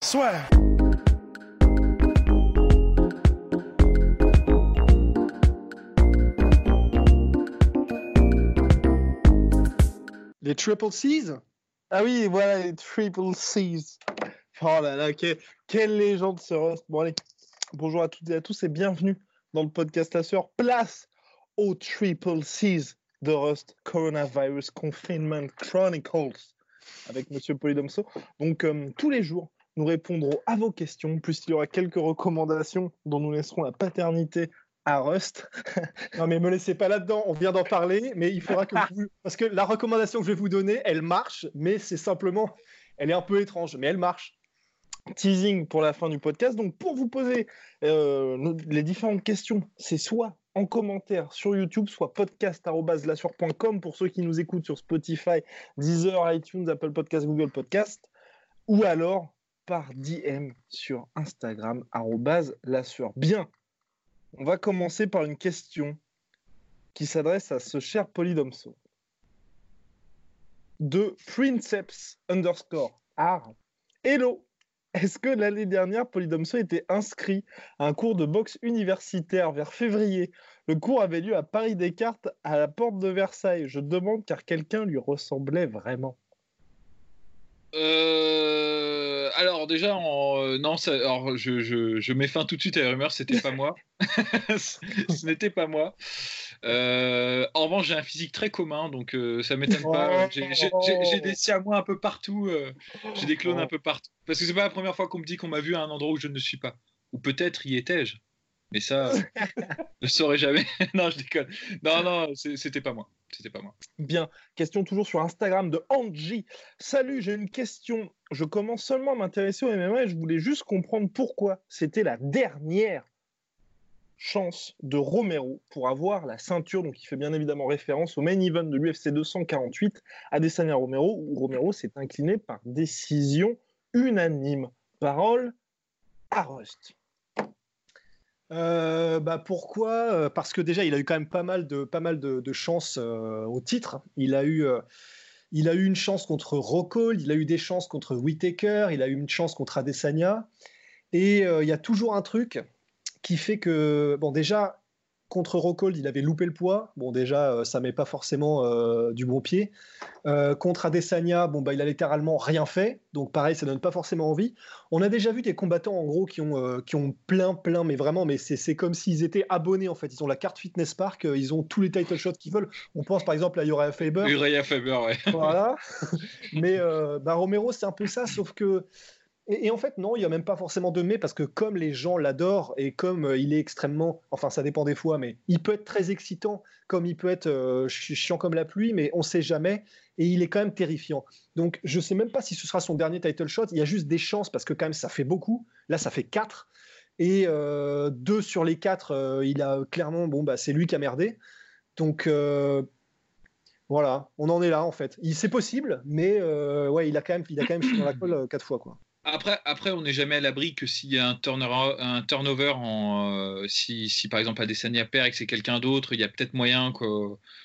Soit. Les Triple C's? Ah oui, voilà, les Triple C's. Oh là là, quelle légende ce Rust. Bon allez, bonjour à toutes et à tous et bienvenue dans le podcast La Sœur. Place aux Triple C's de Rust, Coronavirus Confinement Chronicles, avec Monsieur Polydomso. Donc euh, tous les jours, nous répondrons à vos questions, plus il y aura quelques recommandations dont nous laisserons la paternité à Rust. non mais me laissez pas là-dedans, on vient d'en parler, mais il faudra que vous... Parce que la recommandation que je vais vous donner, elle marche, mais c'est simplement... Elle est un peu étrange, mais elle marche teasing pour la fin du podcast. Donc, pour vous poser euh, les différentes questions, c'est soit en commentaire sur YouTube, soit podcast.lasur.com pour ceux qui nous écoutent sur Spotify, Deezer, iTunes, Apple Podcast, Google Podcast, ou alors par DM sur Instagram, @lasur. Bien, on va commencer par une question qui s'adresse à ce cher Polydomso. De Princeps underscore R. Hello est-ce que l'année dernière, Polydomso était inscrit à un cours de boxe universitaire vers février? Le cours avait lieu à Paris Descartes, à la porte de Versailles. Je demande car quelqu'un lui ressemblait vraiment. Euh, alors déjà, euh, non, alors je, mets fin tout de suite à la rumeur, c'était pas moi. Ce n'était pas moi. Euh, en revanche, j'ai un physique très commun, donc ça m'étonne pas. J'ai des siamois un peu partout. j'ai des clones un peu partout. Parce que c'est pas la première fois qu'on me dit qu'on m'a vu à un endroit où je ne suis pas. Ou peut-être y étais-je. Mais ça, je ne saurais jamais. non, je déconne. Non, non, c'était pas moi. C'était pas. Bien. Question toujours sur Instagram de Angie. Salut, j'ai une question. Je commence seulement à m'intéresser au MMA et je voulais juste comprendre pourquoi c'était la dernière chance de Romero pour avoir la ceinture, donc il fait bien évidemment référence au main event de l'UFC 248, Adesanya Romero, où Romero s'est incliné par décision unanime. Parole à Rust. Euh, bah pourquoi euh, Parce que déjà, il a eu quand même pas mal de, pas mal de, chances euh, au titre. Il a, eu, il a eu une chance contre Rockhold, il a eu des chances contre Whitaker, il a eu une chance contre Adesanya. Et il y a toujours un truc qui fait que, bon, déjà, Contre Rockhold, il avait loupé le poids. Bon, déjà, euh, ça met pas forcément euh, du bon pied. Euh, contre Adesanya, bon, bah, il a littéralement rien fait. Donc, pareil, ça donne pas forcément envie. On a déjà vu des combattants, en gros, qui ont, qui ont plein, plein, mais vraiment, mais c'est comme s'ils étaient abonnés, en fait. Ils ont la carte Fitness Park, ils ont tous les title shots qu'ils veulent. On pense, par exemple, à Uriah Faber. Uriah Faber, ouais. Voilà. mais bah, Romero, c'est un peu ça, sauf que et, en fait, non, il n'y a même pas forcément de mais, parce que comme les gens l'adorent et comme euh, il est extrêmement, enfin ça dépend des fois, mais il peut être très excitant, comme il peut être euh, chiant comme la pluie, mais on ne sait jamais, et il est quand même terrifiant. Donc je ne sais même pas si ce sera son dernier title shot, il y a juste des chances, parce que quand même ça fait beaucoup, là ça fait 4, et euh, deux sur les quatre, il a clairement, bon, bah, c'est lui qui a merdé. Donc voilà, on en est là en fait. C'est possible, mais ouais, il a quand même, il a quand même dans la colle quatre fois quoi. Après, après, on n'est jamais à l'abri que s'il y a un, un turnover, euh, si, si, par exemple Adesanya perd et que c'est quelqu'un d'autre, il y a peut-être moyen que.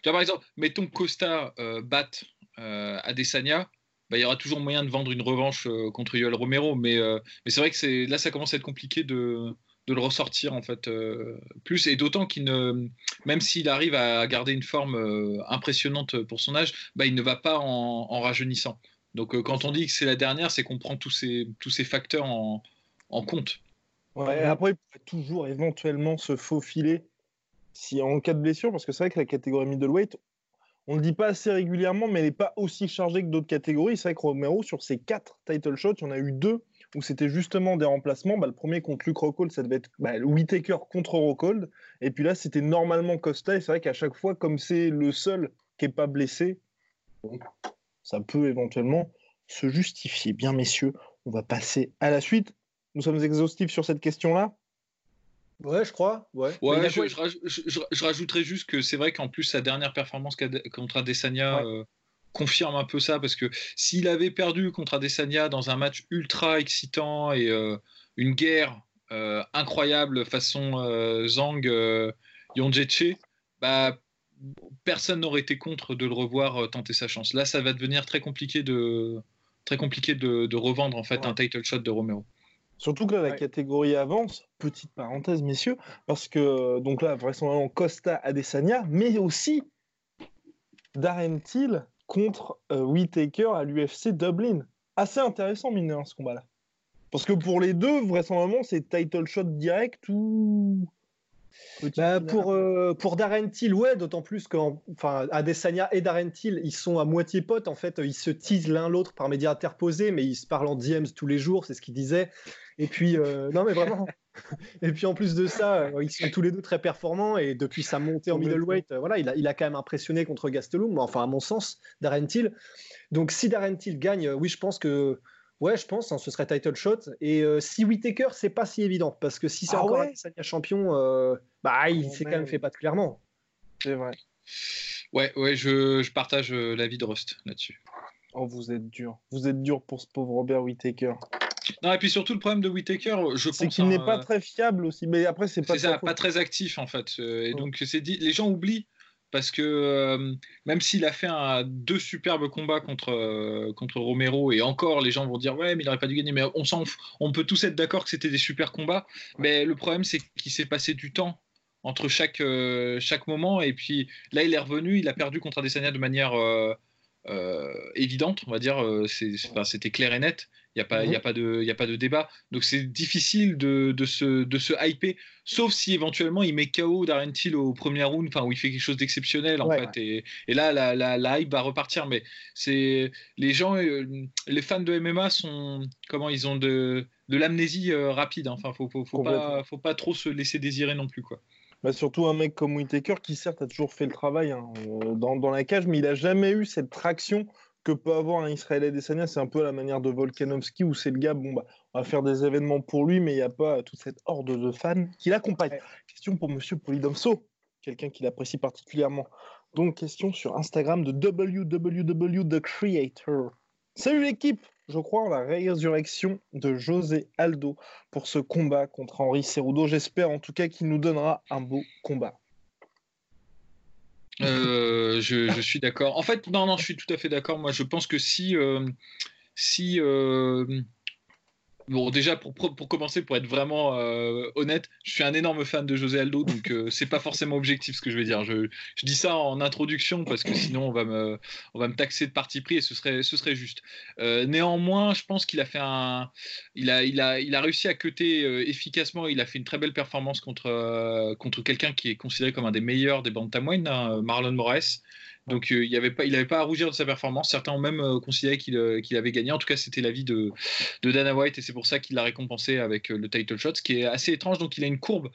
Tu vois, par exemple, mettons Costa euh, batte euh, Adesanya, bah, il y aura toujours moyen de vendre une revanche euh, contre Yoel Romero, mais, mais c'est vrai que là, ça commence à être compliqué de, de le ressortir en fait plus, et d'autant qu'il ne, même s'il arrive à garder une forme impressionnante pour son âge, bah, il ne va pas en rajeunissant. Donc euh, quand on dit que c'est la dernière, c'est qu'on prend tous ces, tous ces facteurs en, compte. après, il pourrait toujours éventuellement se faufiler si en cas de blessure, parce que c'est vrai que la catégorie middleweight, on ne le dit pas assez régulièrement, mais elle n'est pas aussi chargée que d'autres catégories. C'est vrai que Romero, sur ses quatre title shots, il y en a eu deux où c'était justement des remplacements. Bah, le premier contre Luke Rockhold, ça devait être bah, Whitaker contre Rockhold. Et puis là, c'était normalement Costa. Et c'est vrai qu'à chaque fois, comme c'est le seul qui n'est pas blessé, ça peut éventuellement se justifier. Bien, messieurs, on va passer à la suite. Nous sommes exhaustifs sur cette question-là Ouais, je crois. Ouais. ouais je, je, rajouterais juste que c'est vrai qu'en plus, sa dernière performance contre Adesanya euh, confirme un peu ça, parce que s'il avait perdu contre Adesanya dans un match ultra excitant et euh, une guerre euh, incroyable façon Zhang Yonjeche, bah, personne n'aurait été contre de le revoir tenter sa chance. Là, ça va devenir très compliqué de, très compliqué de, revendre en fait un title shot de Romero. Surtout que là, la catégorie avance, petite parenthèse, messieurs, parce que donc là, vraisemblablement Costa Adesanya, mais aussi Darren Till contre euh, Whitaker à l'UFC Dublin. Assez intéressant, mineur, ce combat-là. Parce que pour les deux, vraisemblablement, c'est title shot direct ou. Bah, pour, euh, pour Darren Till, ouais, d'autant plus que enfin, Adesanya et Darren Till, ils sont à moitié potes. En fait, ils se teasent l'un l'autre par médias interposés, mais ils se parlent en DMs tous les jours, c'est ce qu'ils disaient. Et puis, euh, non, mais vraiment. et puis en plus de ça, euh, ils sont tous les deux très performants. Et depuis sa montée en middleweight, euh, voilà, il a, il a quand même impressionné contre Gastelum, enfin, à mon sens, Darren Till. Donc, si Darren Till gagne, oui, je pense que. Ouais, je pense, hein, ce serait title shot. Et si Whitaker, c'est pas si évident, parce que si c'est ah encore ouais un champion, bah, il s'est quand même fait pas clairement. C'est vrai. Ouais, ouais, je, je partage l'avis de Rust là-dessus. Oh, vous êtes dur. Vous êtes dur pour ce pauvre Robert Whitaker. Non, et puis surtout, le problème de Whitaker, je pense. C'est qu'il n'est pas très fiable aussi. Mais après, c'est pas. ça, pas très actif en fait. Euh, et donc, c'est dit, les gens oublient parce que euh, même s'il a fait un, deux superbes combats contre, euh, contre Romero, et encore les gens vont dire ouais, mais il n'aurait pas dû gagner, mais on, on peut tous être d'accord que c'était des super combats, mais le problème c'est qu'il s'est passé du temps entre chaque, chaque moment, et puis là il est revenu, il a perdu contre Adesanya de manière évidente, on va dire, c'était clair et net, il n'y a, pas, y a, pas de, y a pas de débat. Donc c'est difficile de, de, se, de se hyper, sauf si éventuellement il met KO Darren Till au premier round, enfin, où il fait quelque chose d'exceptionnel en fait. Et, et, là, la, la, la, hype va repartir. Mais c'est les gens, euh, les fans de MMA sont, comment ils ont de, de l'amnésie euh, rapide. Hein. Enfin, faut, faut, faut pas, faut pas trop se laisser désirer non plus. quoi. Bah surtout un mec comme Whitaker qui certes a toujours fait le travail hein, euh, dans, dans, la cage, mais il a jamais eu cette traction que peut avoir un Israël Adesanya, c'est un peu la manière de Volkanovski où c'est le gars, bon, bah, on va faire des événements pour lui, mais il n'y a pas toute cette horde de fans qui l'accompagnent. Question pour monsieur Polydomso, quelqu'un qui l'apprécie particulièrement. Donc, question sur Instagram de www Creator. Salut l'équipe Je crois en la résurrection de José Aldo pour ce combat contre Henri Cerudo. J'espère en tout cas qu'il nous donnera un beau combat. Euh, je, suis d'accord. En fait, non, non, je suis tout à fait d'accord. Moi, je pense que si, euh, si euh, Bon, déjà, pour, pour, commencer, pour être vraiment euh, honnête, je suis un énorme fan de José Aldo, donc euh, c'est pas forcément objectif ce que je vais dire. Je, je, dis ça en introduction parce que sinon on va me, on va me taxer de parti pris et ce serait, ce serait juste. Euh, néanmoins, je pense qu'il a fait un, il a, il a, il a réussi à cuter efficacement. Il a fait une très belle performance contre, contre quelqu'un qui est considéré comme un des meilleurs des bantamweight, hein, Marlon Moraes. Donc euh, il n'avait pas, il pas à rougir de sa performance. Certains ont même euh, considéré euh, qu'il avait gagné. En tout cas, c'était l'avis de, de Dana White et c'est pour ça qu'il l'a récompensé avec le title shot, ce qui est assez étrange. Donc il a une courbe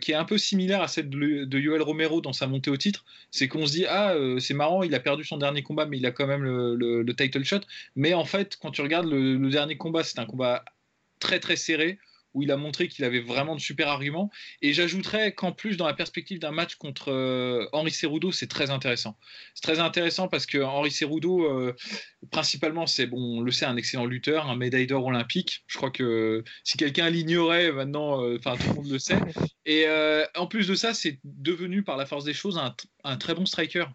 qui est un peu similaire à celle de, de Yoel Romero dans sa montée au titre. C'est qu'on se dit ah c'est marrant, il a perdu son dernier combat, mais il a quand même le, title shot. Mais en fait, quand tu regardes le dernier combat, c'est un combat très très serré où il a montré qu'il avait vraiment de super arguments. Et j'ajouterais qu'en plus, dans la perspective d'un match contre euh, Henri Cerudo, c'est très intéressant. C'est très intéressant parce que Henri Cerudo, euh, principalement, c'est, bon, on le sait, un excellent lutteur, un médaille d'or olympique. Je crois que si quelqu'un l'ignorait, maintenant, euh, enfin, tout le monde le sait. Et en plus de ça, c'est devenu, par la force des choses, un, un très bon striker.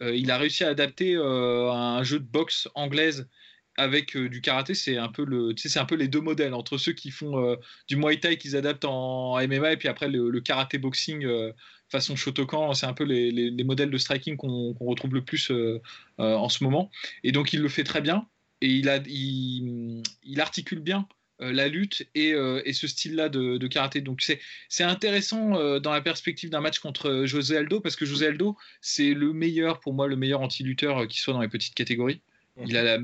il a réussi à adapter un jeu de boxe anglaise avec euh, du karaté, c'est un peu les deux modèles entre ceux qui font euh, du muay thai qu'ils adaptent en MMA et puis après le, karaté boxing euh, façon Shotokan, c'est un peu les, les, modèles de striking qu'on retrouve le plus en ce moment. Et donc il le fait très bien et il, a, il, articule bien la lutte et, ce style-là de, karaté. Donc c'est intéressant dans la perspective d'un match contre José Aldo parce que José Aldo c'est le meilleur pour moi le meilleur anti-lutteur qui soit dans les petites catégories. Il a la,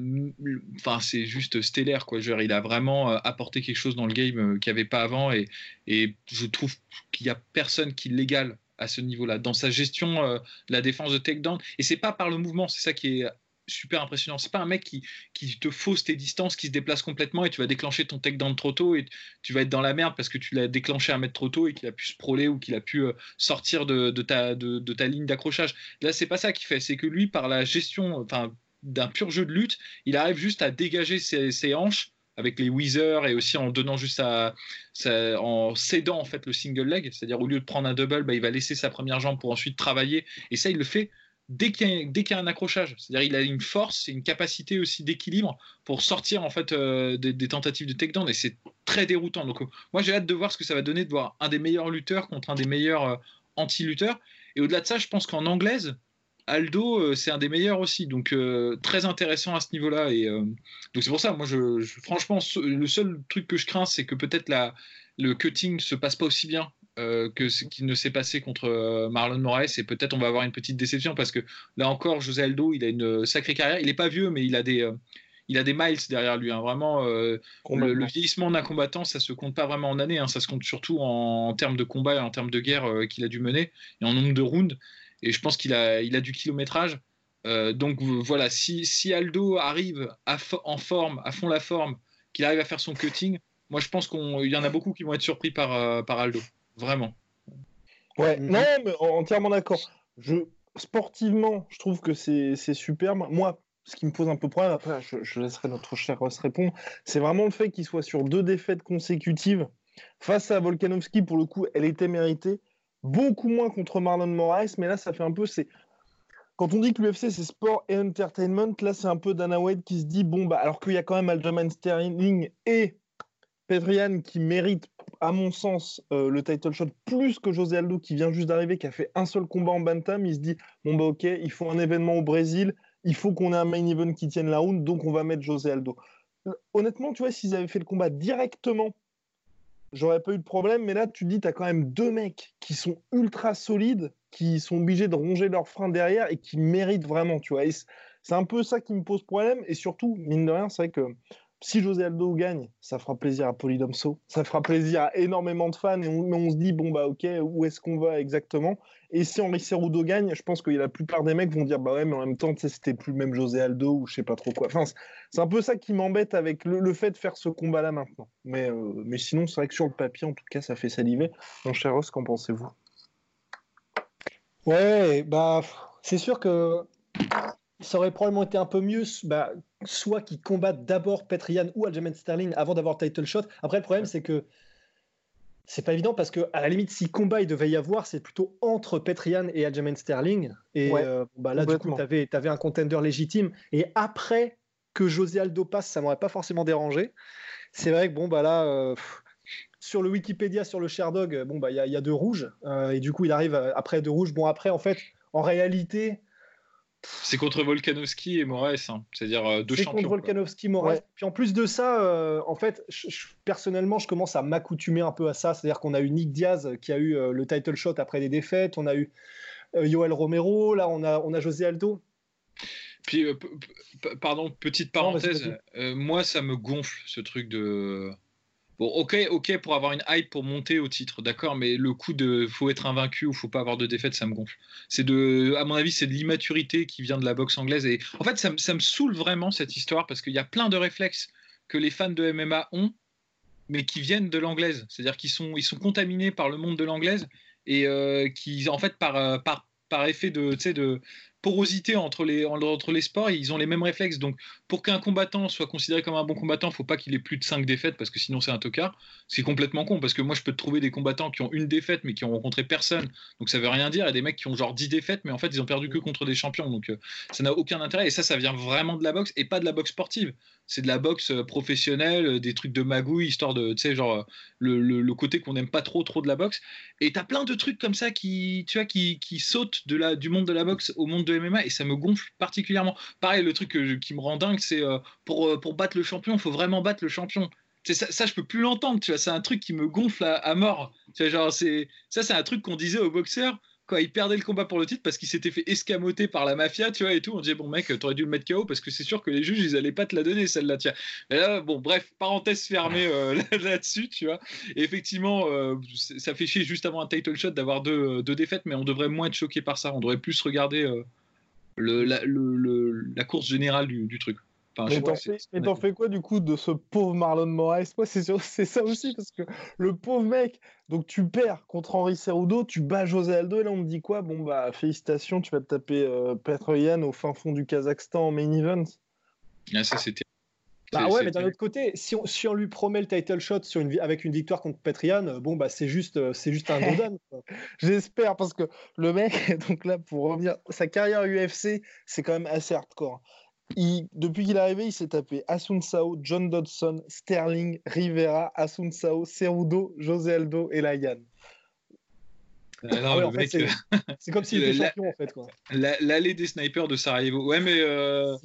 enfin c'est juste stellaire quoi. Il a vraiment euh, apporté quelque chose dans le game euh, qu'il n'y avait pas avant et, et je trouve qu'il n'y a personne qui l'égale à ce niveau-là dans sa gestion euh, la défense de takedown. Et c'est pas par le mouvement, c'est ça qui est super impressionnant. C'est pas un mec qui, qui te fausse tes distances, qui se déplace complètement et tu vas déclencher ton takedown trop tôt et tu vas être dans la merde parce que tu l'as déclenché un mètre trop tôt et qu'il a pu se proler ou qu'il a pu sortir de, de, ta, de, de, ta ligne d'accrochage. Là, c'est pas ça qu'il fait. C'est que lui, par la gestion enfin, d'un pur jeu de lutte, il arrive juste à dégager ses, hanches avec les Weezer et aussi en donnant juste en cédant en fait le single leg, c'est-à-dire au lieu de prendre un double, bah, il va laisser sa première jambe pour ensuite travailler. Et ça, il le fait dès qu'il y, a un accrochage. C'est-à-dire il a une force et une capacité aussi d'équilibre pour sortir en fait euh, des, tentatives de takedown et c'est très déroutant. Donc euh, moi j'ai hâte de voir ce que ça va donner de voir un des meilleurs lutteurs contre un des meilleurs euh, anti-lutteurs. Et au-delà de ça, je pense qu'en anglaise, Aldo c'est un des meilleurs aussi. Donc très intéressant à ce niveau-là. Et donc c'est pour ça, moi je, franchement le seul truc que je crains c'est que peut-être le cutting se passe pas aussi bien euh, que ce qui ne s'est passé contre euh, Marlon Moraes et peut-être on va avoir une petite déception parce que là encore José Aldo il a une sacrée carrière il n'est pas vieux mais il a des euh, il a des miles derrière lui hein. vraiment le, vieillissement d'un combattant ça se compte pas vraiment en années hein. ça se compte surtout en, termes de combat et en termes de guerre qu'il a dû mener et en nombre de rounds et je pense qu'il a il a du kilométrage donc voilà si, si Aldo arrive en forme à fond la forme qu'il arrive à faire son cutting moi je pense qu'il y en a beaucoup qui vont être surpris par, par Aldo Vraiment. Ouais, mm-hmm. non, mais entièrement d'accord. Je, sportivement, je trouve que c'est superbe. Moi, ce qui me pose un peu problème, après, je, laisserai notre cher Ross répondre, c'est vraiment le fait qu'il soit sur deux défaites consécutives. Face à Volkanovski, pour le coup, elle était méritée. Beaucoup moins contre Marlon Moraes, mais là, ça fait un peu. c'est Quand on dit que l'UFC, c'est sport et entertainment, là, c'est un peu Dana White qui se dit bon, bah, alors qu'il y a quand même Aljamain Sterling et Pedrian qui mérite à mon sens, euh, le title shot plus que José Aldo qui vient juste d'arriver, qui a fait un seul combat en Bantam. Il se dit bon, bah ok, il faut un événement au Brésil, il faut qu'on ait un main event qui tienne la round, donc on va mettre José Aldo. Honnêtement, tu vois, s'ils avaient fait le combat directement, j'aurais pas eu de problème, mais là, tu dis, tu as quand même deux mecs qui sont ultra solides, qui sont obligés de ronger leurs freins derrière et qui méritent vraiment, tu vois. C'est un peu ça qui me pose problème, et surtout, mine de rien, c'est vrai que si José Aldo gagne, ça fera plaisir à Polydomso, ça fera plaisir à énormément de fans, et on, se dit, bon, bah ok, où est-ce qu'on va exactement? Et si Henri Cerudo gagne, je pense que la plupart des mecs vont dire, bah ouais, mais en même temps, c'était plus le même José Aldo, ou je sais pas trop quoi. Enfin, c'est un peu ça qui m'embête avec le, fait de faire ce combat-là maintenant. Mais, euh, mais sinon, c'est vrai que sur le papier, en tout cas, ça fait saliver. Mon cher Ross, qu'en pensez-vous? Ouais, bah, c'est sûr que ça aurait probablement été un peu mieux, bah, soit qu'ils combattent d'abord Petrian ou Aljamain Sterling avant d'avoir title shot. Après, le problème, c'est que c'est pas évident parce que à la limite, si combat il devait y avoir, c'est plutôt entre Petrian et Aljamain Sterling. Et euh, bah, là, du coup, tu avais, avais, un contender légitime. Et après que José Aldo passe, ça m'aurait pas forcément dérangé. C'est vrai que bon, bah là. Euh, sur le Wikipédia, sur le Sherdog, bon bah il y, y, a deux rouges euh, et du coup il arrive après deux rouges. Bon après en fait, en réalité, c'est contre Volkanovski et Moraes, hein. c'est-à-dire euh, deux champions. C'est contre Volkanovski, Moraes. Puis en plus de ça, euh, en fait, personnellement, je commence à m'accoutumer un peu à ça. C'est-à-dire qu'on a eu Nick Diaz qui a eu euh, le title shot après des défaites, on a eu Yoel Romero, là on a, on a José Aldo. Puis, pardon, petite parenthèse, moi ça me gonfle ce truc de Bon, ok, ok, pour avoir une hype pour monter au titre, d'accord, mais le coup de faut être invaincu ou faut pas avoir de défaite, ça me gonfle. C'est de, à mon avis, c'est de l'immaturité qui vient de la boxe anglaise. Et en fait, ça, ça me saoule vraiment cette histoire parce qu'il y a plein de réflexes que les fans de MMA ont, mais qui viennent de l'anglaise. C'est-à-dire qu'ils sont, ils sont contaminés par le monde de l'anglaise et euh, qui, en fait, par, euh, par, par effet de, de, entre les, sports, ils ont les mêmes réflexes. Donc, pour qu'un combattant soit considéré comme un bon combattant, il ne faut pas qu'il ait plus de 5 défaites, parce que sinon c'est un tocard. C'est complètement con, parce que moi je peux trouver des combattants qui ont une défaite, mais qui ont rencontré personne. Donc ça veut rien dire. A des mecs qui ont genre 10 défaites, mais en fait ils ont perdu que contre des champions. Donc euh, ça n'a aucun intérêt. Et ça, ça vient vraiment de la boxe et pas de la boxe sportive. C'est de la boxe euh, professionnelle, euh, des trucs de magouille, histoire de, tu sais, genre le, le, côté qu'on n'aime pas trop, trop de la boxe. Et tu as plein de trucs comme ça qui, tu vois, qui, qui sautent de la, du monde de la boxe au monde de MMA et ça me gonfle particulièrement. Pareil, le truc qui me rend dingue, c'est euh, pour, euh, pour battre le champion, il faut vraiment battre le champion. Ça, ça, je peux plus l'entendre, tu vois. C'est un truc qui me gonfle à, mort. Tu vois, genre, ça, c'est un truc qu'on disait aux boxeurs quand ils perdaient le combat pour le titre parce qu'ils s'étaient fait escamoter par la mafia, tu vois, et tout. On disait, bon, mec, t'aurais dû le mettre KO parce que c'est sûr que les juges, ils allaient pas te la donner, celle-là, tiens. là, bon, bref, parenthèse fermée euh, là-dessus, tu vois. Effectivement, ça fait chier juste avant un title shot d'avoir deux, deux, défaites, mais on devrait moins être choqué par ça. On devrait plus regarder la, course générale du, du truc. Enfin, mais t'en fais, quoi du coup de ce pauvre Marlon Moraes? Moi, c'est ça aussi parce que le pauvre mec, donc tu perds contre Henri Cerudo, tu bats José Aldo et là on me dit quoi? Bon bah félicitations, tu vas te taper euh, au fin fond du Kazakhstan en main event. Ah, ça c'était bah ouais, mais d'un autre côté, si on, si on, lui promet le title shot sur une, avec une victoire contre Petrian, euh, bon, bah c'est juste, euh, c'est juste un Dodan. J'espère, parce que le mec, donc là, pour revenir, sa carrière UFC, c'est quand même assez hardcore. Il, depuis qu'il est arrivé, il s'est tapé Asun Sao, John Dodson, Sterling, Rivera, Asun Sao, Cerudo, José Aldo et Layan. Ah c'est comme s'il était champion en fait. L'allée des snipers de Sarajevo. Ouais, mais euh,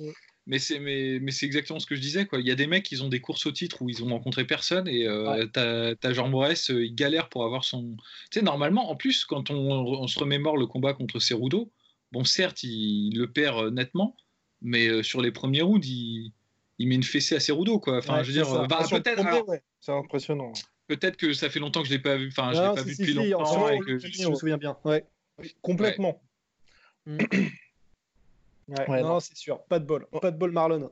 mais c'est mais, mais c'est exactement ce que je disais quoi. Il y a des mecs qui ont des courses au titre où ils ont rencontré personne et euh, t'as Jean Morès, euh, il galère pour avoir son. Tu sais normalement en plus quand on, on, se remémore le combat contre Cerudo, bon certes il, le perd euh, nettement, mais euh, sur les premiers rounds il, il, met une fessée à Cerudo quoi. Enfin je veux dire bah, peut-être. C'est impressionnant. Peut-être que ça fait longtemps que je l'ai pas vu. Enfin je l'ai pas vu depuis longtemps. et que... Je me souviens bien. Ouais. Complètement. Ouais, non, c'est sûr. Pas de bol. Pas de bol, Marlon.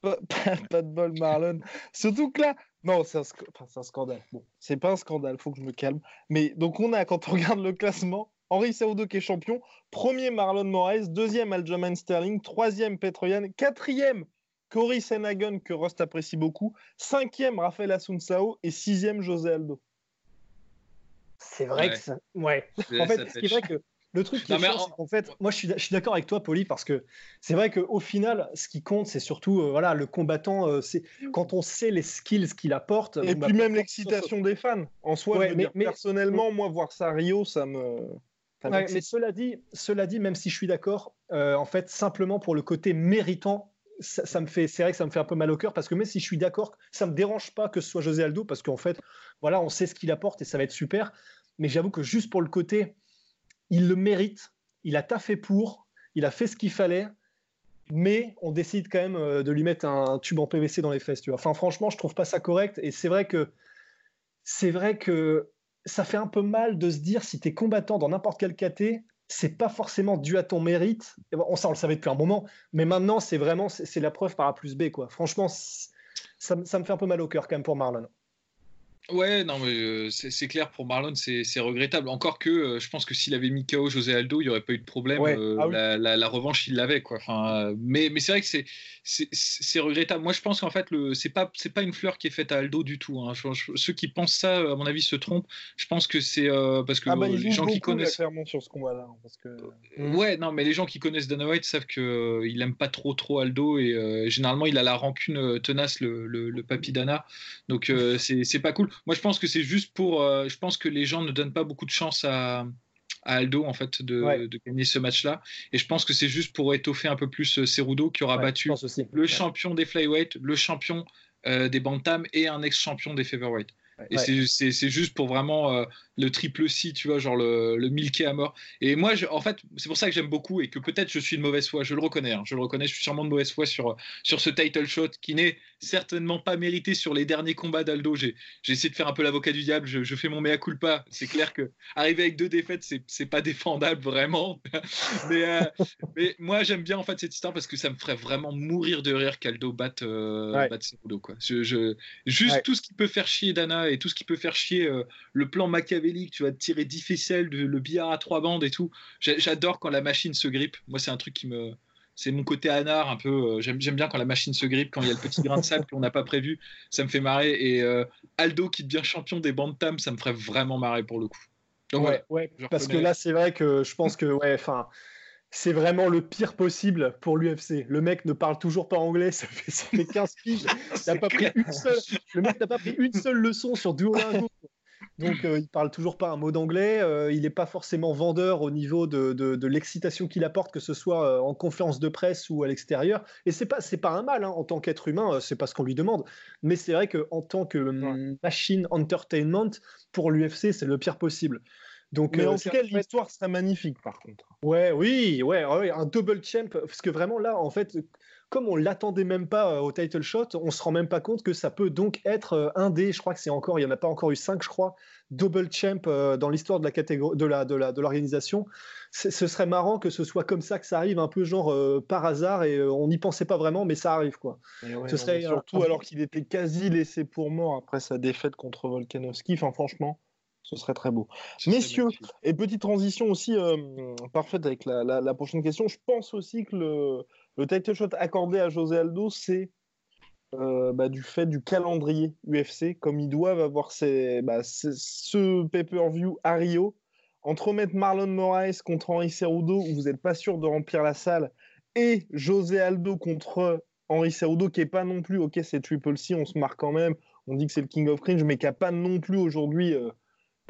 Pas, de bol, Marlon. Surtout que là, non, c'est un, un, scandale. Bon, c'est pas un scandale, faut que je me calme. Mais donc, on a, quand on regarde le classement, Henri Cerudo qui est champion, premier Marlon Moraes, deuxième Aljamain Sterling, troisième Petroyan, quatrième Cory Senagon que Rost apprécie beaucoup, cinquième Rafael Asunsao et sixième José Aldo. C'est vrai que ça. Ouais. en fait, c'est vrai que le truc qui est en... fait, moi je suis, je suis d'accord avec toi, Poli, parce que c'est vrai qu'au final, ce qui compte, c'est surtout euh, voilà, le combattant, euh, c'est quand on sait les skills qu'il apporte. Et puis même l'excitation des fans. En soi, mais, personnellement, moi, voir ça à Rio, ça me. Mais cela dit, cela dit, même si je suis d'accord, euh, en fait, simplement pour le côté méritant, ça, me fait, c'est vrai que ça me fait un peu mal au cœur parce que même si je suis d'accord, ça me dérange pas que ce soit José Aldo parce qu'en fait, voilà, on sait ce qu'il apporte et ça va être super. Mais j'avoue que juste pour le côté, il le mérite, il a taffé pour, il a fait ce qu'il fallait, mais on décide quand même euh, de lui mettre un tube en PVC dans les fesses. Tu vois. Enfin, franchement, je trouve pas ça correct. Et c'est vrai que c'est vrai que ça fait un peu mal de se dire si tu es combattant dans n'importe quel KT, c'est pas forcément dû à ton mérite. On, ça, on le savait depuis un moment, mais maintenant, c'est vraiment c'est la preuve par A plus B. Quoi. Franchement, ça, ça me fait un peu mal au cœur quand même pour Marlon. Ouais, non, mais euh, c'est clair pour Marlon, c'est regrettable. Encore que euh, je pense que s'il avait mis KO José Aldo, il n'y aurait pas eu de problème. Euh, ah la, la, revanche, il l'avait. quoi. Enfin, mais mais c'est vrai que c'est regrettable. Moi, je pense qu'en fait, c'est pas, pas une fleur qui est faite à Aldo du tout. Hein. ceux qui pensent ça, à mon avis, se trompent. Je pense que c'est parce que ah bah, les gens qui connaissent. clairement sur ce combat-là. Hein, que... Ouais, non, mais les gens qui connaissent Dana White savent qu'il n'aime pas trop trop Aldo et généralement, il a la rancune tenace, le, le, le papy Dana. Donc, c'est pas cool. Moi, je pense que c'est juste pour. Euh, je pense que les gens ne donnent pas beaucoup de chance à, Aldo en fait de, gagner ce match-là. Et je pense que c'est juste pour étoffer un peu plus euh, Cerudo qui aura battu le champion des flyweight, le champion euh, des bantam et un ex-champion des featherweight. Et c'est juste pour vraiment euh, le triple C, tu vois, genre le, le à mort. Et moi, je, en fait, c'est pour ça que j'aime beaucoup et que peut-être je suis de mauvaise foi, je le reconnais, hein, je le reconnais, je suis sûrement de mauvaise foi sur, sur ce title shot qui n'est certainement pas mérité sur les derniers combats d'Aldo. J'ai essayé de faire un peu l'avocat du diable, je, fais mon mea culpa. C'est clair que arriver avec deux défaites, c'est pas défendable vraiment. mais, euh, mais moi, j'aime bien en fait cette histoire parce que ça me ferait vraiment mourir de rire qu'Aldo batte, euh, Quoi. Je, juste tout ce qui peut faire chier Dana et tout ce qui peut faire chier euh, le plan machiavélique, tu vas tirer 10 ficelles, le billard à trois bandes et tout. J'adore quand la machine se grippe. Moi, c'est un truc qui me. C'est mon côté anard un peu. Euh, j'aime bien quand la machine se grippe, quand il y a le petit grain de sable qu'on n'a pas prévu. Ça me fait marrer. Et euh, Aldo qui devient champion des bandes tam, ça me ferait vraiment marrer pour le coup. ouais, ouais parce que là, c'est vrai que je pense que, ouais, enfin, c'est vraiment le pire possible pour l'UFC. Le mec ne parle toujours pas anglais, ça fait, ça fait 15 piges. pas pris une seule, le mec n'a pas pris une seule leçon sur Duolingo. Donc, euh, il parle toujours pas un mot d'anglais. Euh, il n'est pas forcément vendeur au niveau de, de, l'excitation qu'il apporte, que ce soit euh, en conférence de presse ou à l'extérieur. Et c'est pas c'est pas un mal hein, en tant qu'être humain. c'est pas ce qu'on lui demande. Mais c'est vrai qu'en tant que hum, machine entertainment pour l'UFC, c'est le pire possible. Donc, mais en tout cas, l'histoire serait magnifique, par contre. Ouais, oui, ouais, ouais, un double champ, parce que vraiment là, en fait, comme on l'attendait même pas au title shot, on se rend même pas compte que ça peut donc être un des, je crois que c'est encore, il y en a pas encore eu cinq, je crois, double champ dans l'histoire de la catégorie de la de l'organisation. Ce serait marrant que ce soit comme ça que ça arrive, un peu genre par hasard et on n'y pensait pas vraiment, mais ça arrive quoi. ce serait surtout alors qu'il était quasi laissé pour mort après sa défaite contre Volkanovski. Enfin franchement. Ce serait très beau. Messieurs, et petite transition aussi euh, parfaite avec la, prochaine question. Je pense aussi que le, le title shot accordé à José Aldo, c'est euh, bah, du fait du calendrier UFC, comme ils doivent avoir bah, ce pay-per-view à Rio. Entre mettre Marlon Moraes contre Henri Cerudo, où vous n'êtes pas sûr de remplir la salle, et José Aldo contre Henri Cerudo, qui n'est pas non plus, ok, c'est Triple C, on se marque quand même, on dit que c'est le King of Cringe, mais qui n'a pas non plus aujourd'hui. Euh,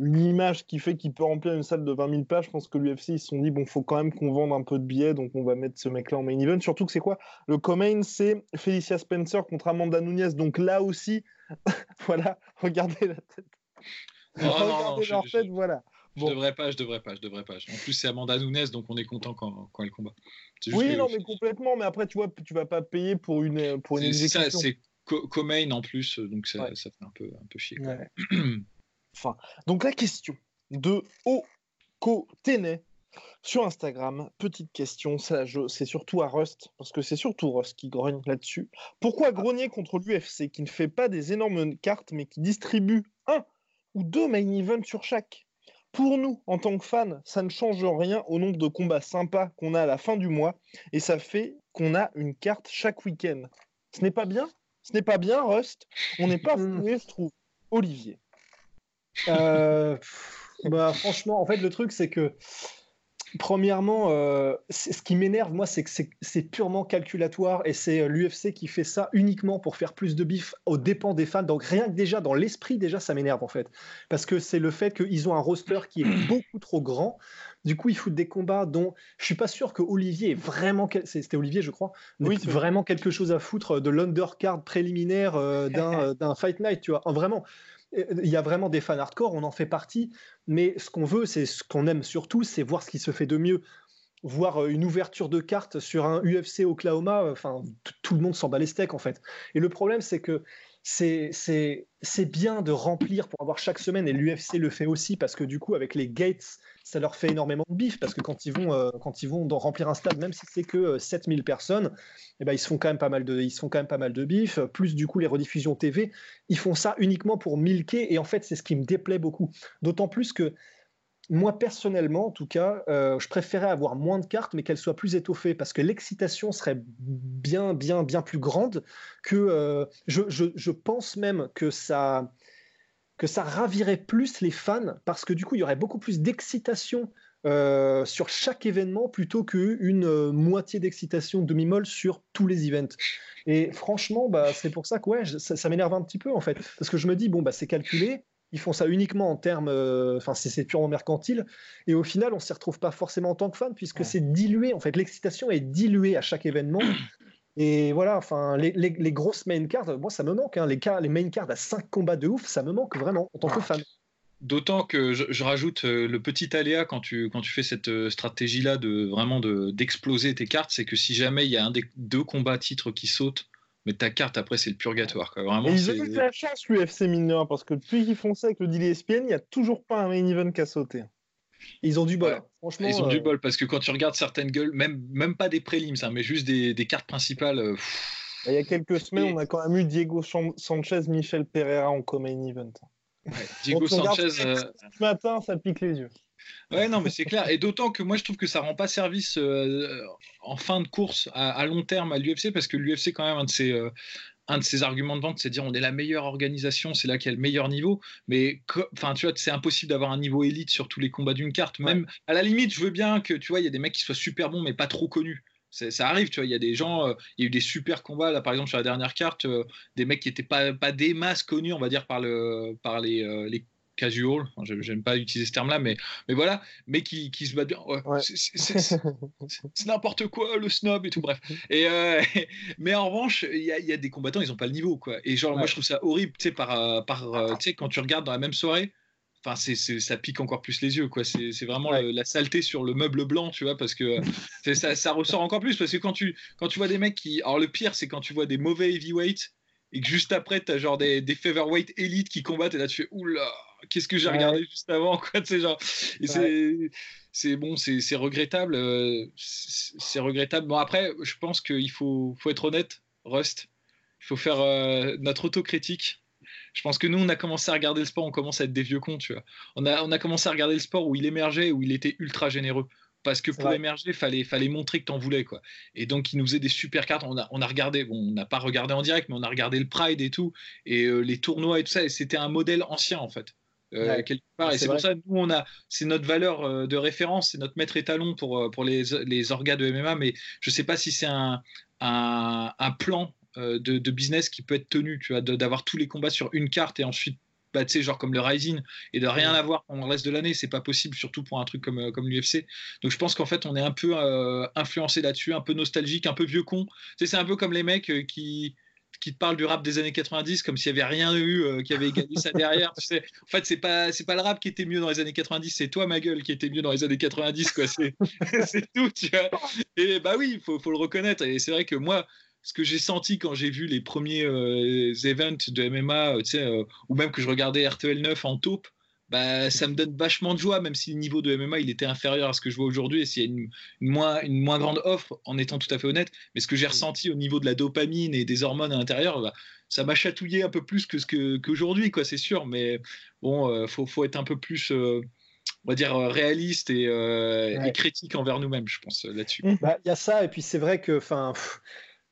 une image qui fait qu'il peut remplir une salle de 20 000 pages. Je pense que l'UFC, ils se sont dit, bon, faut quand même qu'on vende un peu de billets, donc on va mettre ce mec-là en main event. Surtout que c'est quoi? Le co-main, c'est Felicia Spencer contre Amanda Nunes. Donc là aussi, voilà, regardez la tête. regardez leur tête, voilà. Je devrais pas, je devrais pas, je devrais pas. En plus, c'est Amanda Nunes, donc on est content quand, quand elle combat. Oui, non, mais complètement. Mais après, tu vois, tu vas pas payer pour une pour une C'est ça, c'est co-main en plus, donc ça, ça, fait un peu un peu chier. Donc la question de Oko Téné sur Instagram, petite question, c'est surtout à Rust, parce que c'est surtout Rust qui grogne là-dessus. Pourquoi ah. grogner contre l'UFC qui ne fait pas des énormes cartes, mais qui distribue un ou deux main events sur chaque? Pour nous, en tant que fans, ça ne change rien au nombre de combats sympas qu'on a à la fin du mois, et ça fait qu'on a une carte chaque week-end. Ce n'est pas bien? Ce n'est pas bien, Rust? On n'est pas foué, je trouve. Olivier. Euh, bah, franchement, en fait, le truc, c'est que Premièrement, euh, ce qui m'énerve, moi, c'est que c'est purement calculatoire et c'est euh, l'UFC qui fait ça uniquement pour faire plus de bif aux dépens des fans. Donc rien que déjà dans l'esprit, déjà, ça m'énerve en fait, parce que c'est le fait qu'ils ont un roster qui est beaucoup trop grand. Du coup, ils foutent des combats dont je suis pas sûr que Olivier est vraiment, c'était Olivier, je crois, oui, vraiment quelque chose à foutre de l'undercard préliminaire d'un Fight Night, tu vois. Vraiment, il y a vraiment des fans hardcore, on en fait partie, mais ce qu'on veut, c'est ce qu'on aime surtout, c'est voir ce qui se fait de mieux. Voir euh, une ouverture de carte sur un UFC Oklahoma, euh, enfin, tout le monde s'en bat les steaks en fait. Et le problème, c'est que c'est bien de remplir pour avoir chaque semaine, et l'UFC le fait aussi, parce que du coup, avec les gates, ça leur fait énormément de bif, parce que quand ils vont, euh, quand ils vont remplir un stade, même si c'est que 7000 euh, personnes, eh ben, ils, se font quand même pas mal de, ils font quand même pas mal de bif, plus du coup les rediffusions TV, ils font ça uniquement pour milquer, et en fait, c'est ce qui me déplaît beaucoup. D'autant plus que moi, personnellement, en tout cas, euh, je préférais avoir moins de cartes, mais qu'elles soient plus étoffées, parce que l'excitation serait bien, bien, bien plus grande que... Euh, je, pense même que ça, que ça ravirait plus les fans, parce que du coup, il y aurait beaucoup plus d'excitation euh, sur chaque événement plutôt qu'une moitié d'excitation demi-molle sur tous les events. Et franchement, bah, c'est pour ça que ouais, ça, ça m'énerve un petit peu en fait, parce que je me dis bon bah c'est calculé, ils font ça uniquement en termes, euh, enfin c'est purement mercantile, et au final on s'y retrouve pas forcément en tant que fan puisque c'est dilué, en fait l'excitation est diluée à chaque événement. Et voilà, enfin les, les, grosses main cards, moi ça me manque, hein, les, les main cards à 5 combats de ouf, ça me manque vraiment en tant que fan. D'autant que je, rajoute euh, le petit aléa quand tu, quand tu fais cette euh, stratégie-là de vraiment d'exploser tes cartes, c'est que si jamais il y a un des deux combats titres qui sautent, mais ta carte après c'est le purgatoire Vraiment, ils ont eu la chance l'UFC mineur parce que depuis qu'ils font ça avec le deal ESPN, il n'y a toujours pas un main event qui a sauté. Ils ont du bol. Franchement, ils ont du euh, bol parce que quand tu regardes certaines gueules, même, même pas des prélims, ça, mais juste des, des cartes principales. Euh, il y a quelques semaines, on a quand même eu Diego Sanchez, Michel Pereira en co-main event. Diego Sanchez. Euh, ce matin, ça pique les yeux. Ouais, non, mais c'est clair. Et d'autant que moi, je trouve que ça rend pas service euh, en fin de course à, long terme à l'UFC parce que l'UFC, quand même, un de ses. Euh, un de ses arguments de vente, c'est de dire on est la meilleure organisation, c'est là qu'il y a le meilleur niveau. Mais enfin, tu vois, c'est impossible d'avoir un niveau élite sur tous les combats d'une carte. Même à la limite, je veux bien que tu vois, il y a des mecs qui soient super bons, mais pas trop connus. Ça arrive, tu vois. Il y a des gens, euh, il y a eu des super combats là, par exemple sur la dernière carte, des mecs qui n'étaient pas, pas des masses connus, on va dire par le par les, les casual, j'aime pas utiliser ce terme-là, mais, mais voilà, mais qui, qui se battent bien. C'est n'importe quoi, le snob et tout, bref. Et, euh, mais en revanche, il y, y, a des combattants, ils ont pas le niveau, quoi. Et genre, moi, je trouve ça horrible, tu sais, par, euh, par, euh, tu sais, quand tu regardes dans la même soirée, enfin c'est, ça pique encore plus les yeux quoi. C'est, vraiment la saleté sur le meuble blanc tu vois parce que ça, ça, ressort encore plus parce que quand tu quand tu vois des mecs qui alors le pire c'est quand tu vois des mauvais heavyweight et que juste après tu as genre des, des featherweight élites qui combattent et là tu fais oula qu'est-ce que j'ai regardé juste avant quoi genre. Et c'est bon c'est regrettable euh, c'est regrettable. Bon après je pense qu'il faut faut être honnête Rust. Il faut faire euh, notre autocritique. Je pense que nous, on a commencé à regarder le sport, on commence à être des vieux cons, tu vois. On a, on a commencé à regarder le sport où il émergeait, où il était ultra généreux. Parce que pour émerger, il fallait, fallait montrer que tu en voulais. Quoi. Et donc, il nous faisait des super cartes. On a, on a regardé, bon, on n'a pas regardé en direct, mais on a regardé le Pride et tout, et euh, les tournois et tout ça. Et c'était un modèle ancien, en fait. Euh, quelque part. Et c'est pour ça, nous, on a, c'est notre valeur euh, de référence, c'est notre maître étalon pour, pour les, les orgas de MMA, mais je ne sais pas si c'est un, un, un, plan euh, de, business qui peut être tenu, tu vois, d'avoir tous les combats sur une carte et ensuite bah, tu sais, genre comme le Rising, et de rien avoir pendant le reste de l'année, c'est pas possible, surtout pour un truc comme, euh, comme l'UFC. Donc je pense qu'en fait, on est un peu euh, influencé là-dessus, un peu nostalgique, un peu vieux con. C'est un peu comme les mecs qui, qui te parlent du rap des années 90 comme s'il n'y avait rien eu qui avait gagné ça derrière. Tu sais. En fait, c'est pas, c'est pas le rap qui était mieux dans les années 90, c'est toi, ma gueule, qui était mieux dans les années 90, quoi. C'est, c'est tout, tu vois. Et bah oui, il faut, faut le reconnaître. Et c'est vrai que moi, ce que j'ai senti quand j'ai vu les premiers euh, events de MMA, euh, euh, ou même que je regardais RTL 9 en taupe, bah, ça me donne vachement de joie, même si le niveau de MMA il était inférieur à ce que je vois aujourd'hui et s'il y a une, moins, une moins grande offre, en étant tout à fait honnête. Mais ce que j'ai ressenti au niveau de la dopamine et des hormones à l'intérieur, bah, ça m'a chatouillé un peu plus que ce que, qu'aujourd'hui, quoi, c'est sûr. Mais bon, il faut, faut, être un peu plus. on va dire réaliste et, et critique envers nous-mêmes, je pense là-dessus. Bah, il y a ça, et puis c'est vrai que, enfin,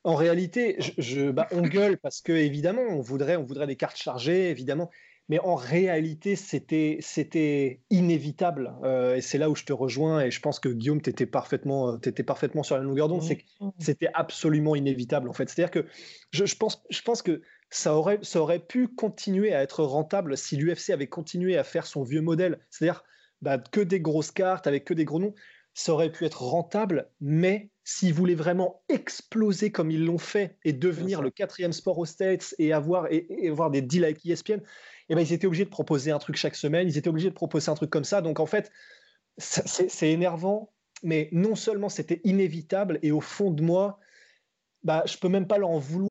en réalité, je, bah, on gueule parce que évidemment, on voudrait, on voudrait des cartes chargées, évidemment. Mais en réalité, c'était, c'était inévitable. Euh, et c'est là où je te rejoins. Et je pense que Guillaume, tu étais parfaitement, étais parfaitement sur la longueur d'onde. C'est c'était absolument inévitable, en fait. C'est-à-dire que je, je, pense, je pense que ça aurait, ça aurait pu continuer à être rentable si l'UFC avait continué à faire son vieux modèle. C'est-à-dire bah, que des grosses cartes avec que des gros noms. Ça aurait pu être rentable, mais s'ils voulaient vraiment exploser comme ils l'ont fait et devenir le quatrième sport aux States et avoir, et, avoir des deals avec ESPN, eh ben, ils étaient obligés de proposer un truc chaque semaine, ils étaient obligés de proposer un truc comme ça. Donc en fait, c'est énervant, mais non seulement c'était inévitable, et au fond de moi, bah, je peux même pas leur en vouloir.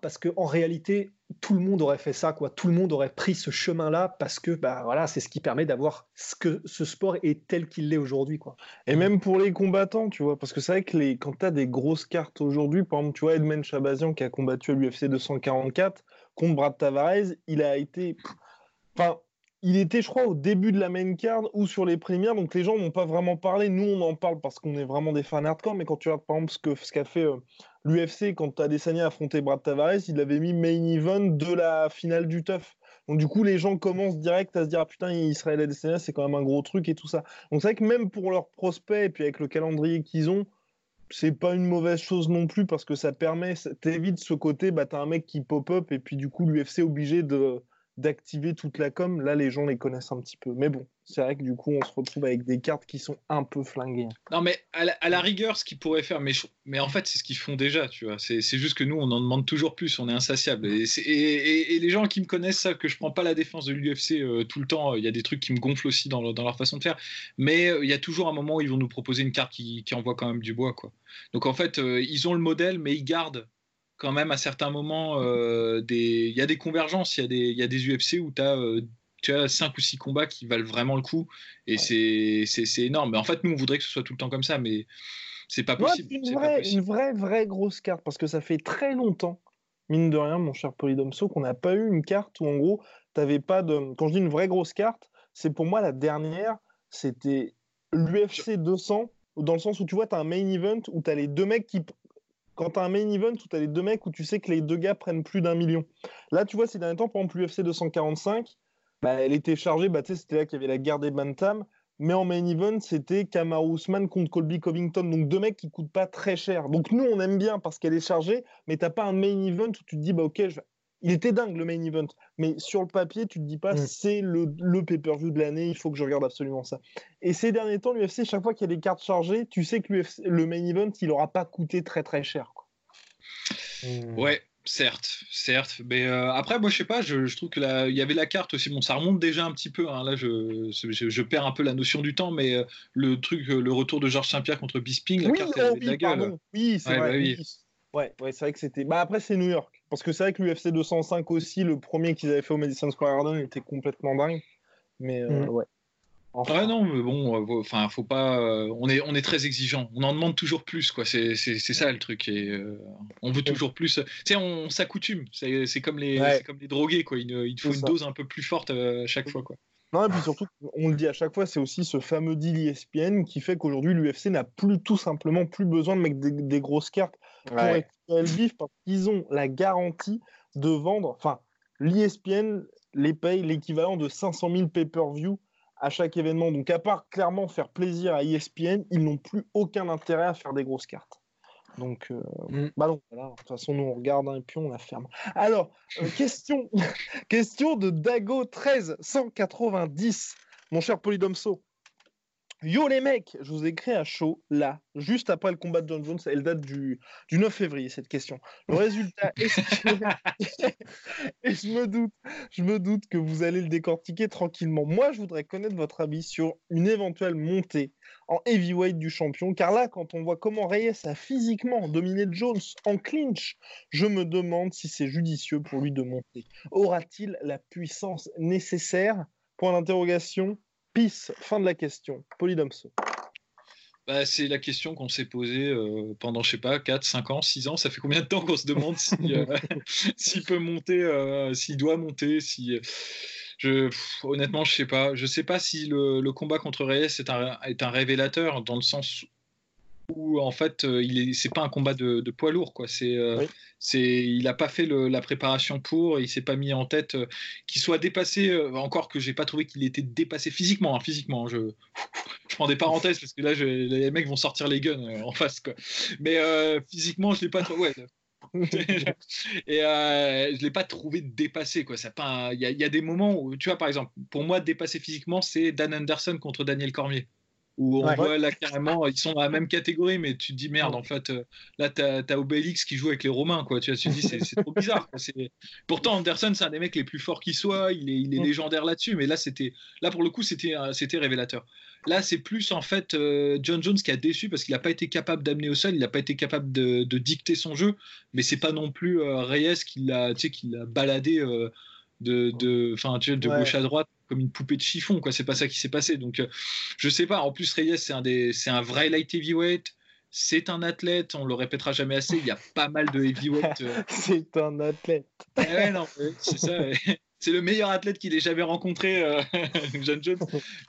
Parce que en réalité, tout le monde aurait fait ça, quoi. Tout le monde aurait pris ce chemin-là parce que, bah voilà, c'est ce qui permet d'avoir ce que ce sport est tel qu'il l'est aujourd'hui, quoi. Et même pour les combattants, tu vois, parce que c'est vrai que les, quand tu as des grosses cartes aujourd'hui, par exemple, tu vois, Edmond Chabazian qui a combattu à l'UFC 244 contre Brad Tavares, il a été, enfin, il était, je crois, au début de la main card ou sur les premières, donc les gens n'ont pas vraiment parlé. Nous, on en parle parce qu'on est vraiment des fans hardcore, mais quand tu regardes par exemple ce qu'a fait euh, l'UFC quand Adesanya a affronté Brad Tavares, il avait mis main event de la finale du TUF. Donc du coup, les gens commencent direct à se dire ah, putain, Israël Adesanya, c'est quand même un gros truc et tout ça. Donc c'est vrai que même pour leurs prospects et puis avec le calendrier qu'ils ont, c'est pas une mauvaise chose non plus parce que ça permet, t'évites ce côté, bah t'as un mec qui pop-up et puis du coup l'UFC obligé de d'activer toute la com. Là, les gens les connaissent un petit peu. Mais bon, c'est vrai que du coup, on se retrouve avec des cartes qui sont un peu flinguées. Non, mais à la, rigueur, ce qu'ils pourraient faire, mais, mais en fait, c'est ce qu'ils font déjà, tu vois. C'est juste que nous, on en demande toujours plus, on est insatiable. Et, les gens qui me connaissent savent que je prends pas la défense de l'UFC euh, tout le temps. Il y a des trucs qui me gonflent aussi dans, leur façon de faire. Mais euh, il y a toujours un moment où ils vont nous proposer une carte qui, envoie quand même du bois, quoi. Donc en fait, euh, ils ont le modèle, mais ils gardent quand même à certains moments, euh, il y a des convergences, il y, a des, il y a des UFC où tu as, euh, tu as 5 ou 6 combats qui valent vraiment le coup, et c'est, c'est, énorme. Mais en fait, nous, on voudrait que ce soit tout le temps comme ça, mais c'est pas possible. une, vraie, une vraie, vraie grosse carte, parce que ça fait très longtemps, mine de rien, mon cher Polydomso, qu'on n'a pas eu une carte où, en gros, tu pas de... Quand je dis une vraie grosse carte, c'est pour moi la dernière, c'était l'UFC 200, dans le sens où tu vois, tu as un main event où tu as les deux mecs qui quand tu as un main event où tu as les deux mecs où tu sais que les deux gars prennent plus d'un million. Là, tu vois, ces derniers temps, par exemple, l'UFC 245, bah, elle était chargée, bah, c'était là qu'il y avait la guerre des Bantam, mais en main event, c'était Kamaru Usman contre Colby Covington, donc deux mecs qui coûtent pas très cher. Donc nous, on aime bien parce qu'elle est chargée, mais t'as pas un main event où tu te dis, bah ok, je il était dingue le main event, mais sur le papier, tu te dis pas mm. c'est le, le pay-per-view de l'année, il faut que je regarde absolument ça. Et ces derniers temps, l'UFC, chaque fois qu'il y a des cartes chargées, tu sais que le main event, il aura pas coûté très très cher. Quoi. Mm. Ouais, certes, certes. Mais euh, après, moi, je sais pas, je, trouve que il y avait la carte aussi. Bon, ça remonte déjà un petit peu. Hein. Là, je, je, perds un peu la notion du temps, mais euh, le truc, euh, le retour de Georges Saint-Pierre contre Bisping, la carte, elle oh, la gueule. Oui, c'est vrai. Bah oui. Ouais, ouais c'est vrai que c'était. Bah après, c'est New York. Parce que c'est vrai que l'UFC 205 aussi, le premier qu'ils avaient fait au Madison Square Garden était complètement dingue. Mais euh, mm. ouais. Enfin... non, mais bon, euh, enfin, faut pas. Euh, on est, on est très exigeant. On en demande toujours plus, quoi. C'est, ça le truc. Et on veut toujours plus. Tu sais, on, s'accoutume. C'est, comme les, comme les drogués, quoi. Il, il faut une dose un peu plus forte à chaque fois, quoi. Non, et puis surtout, on le dit à chaque fois, c'est aussi ce fameux deal ESPN qui fait qu'aujourd'hui, l'UFC n'a plus tout simplement plus besoin de mettre des, grosses cartes pour ouais. le bif parce qu'ils ont la garantie de vendre. Enfin, l'ESPN les paye l'équivalent de 500 000 pay-per-view à chaque événement. Donc, à part clairement faire plaisir à ESPN, ils n'ont plus aucun intérêt à faire des grosses cartes. Donc, euh, mm. bah non, voilà. De toute façon, nous on regarde hein, et puis on la ferme. Alors, euh, question, question de Dago 1390, mon cher Polydomso. Yo les mecs, je vous ai écrit à chaud, là, juste après le combat de John Jones, elle date du, du 9 février, cette question. Le résultat est... Et je me, doute, je me doute que vous allez le décortiquer tranquillement. Moi, je voudrais connaître votre avis sur une éventuelle montée en heavyweight du champion, car là, quand on voit comment Reyes a physiquement dominé Jones en clinch, je me demande si c'est judicieux pour lui de monter. Aura-t-il la puissance nécessaire? Point d'interrogation Peace, fin de la question. Polydomso. Bah, c'est la question qu'on s'est posée euh, pendant, je sais pas, 4, 5 ans, 6 ans. Ça fait combien de temps qu'on se demande euh, s'il peut monter, euh, s'il doit monter, si. Je, honnêtement, je sais pas. Je sais pas si le, combat contre Reyes est un, est un révélateur dans le sens où en fait euh, il est c'est pas un combat de, poids lourd quoi. C'est euh, c'est il a pas fait la préparation pour il s'est pas mis en tête euh, qu'il soit dépassé encore que j'ai pas trouvé qu'il était dépassé physiquement hein, physiquement je je prends des parenthèses parce que là les mecs vont sortir les guns en face quoi. Mais physiquement je l'ai pas ouais. Et je l'ai pas trouvé dépassé quoi. Ça pas il y, y, a des moments où tu vois par exemple pour moi dépassé physiquement c'est Dan Anderson contre Daniel Cormier où on voit là carrément, ils sont dans la même catégorie, mais tu te dis merde, en fait, euh, là, tu as, Obélix qui joue avec les Romains, quoi. Tu, vois, tu te dis, c'est trop bizarre. Pourtant, Anderson, c'est un des mecs les plus forts qui soit, il est, il est mm. légendaire là-dessus, mais là, c'était, là, pour le coup, c'était révélateur. Là, c'est plus en fait euh, John Jones qui a déçu parce qu'il n'a pas été capable d'amener au sol, il n'a pas été capable de, dicter son jeu, mais c'est pas non plus euh, Reyes qui l'a baladé de, de, de gauche à droite comme une poupée de chiffon, quoi. C'est pas ça qui s'est passé. Donc, euh, je sais pas. En plus, Reyes, c'est un, des, c'est un vrai light heavyweight. C'est un athlète, on le répétera jamais assez. Il y a pas mal de heavyweight. Euh. c'est un athlète. Eh c'est ça. c'est le meilleur athlète qu'il ait jamais rencontré, euh, John Jones.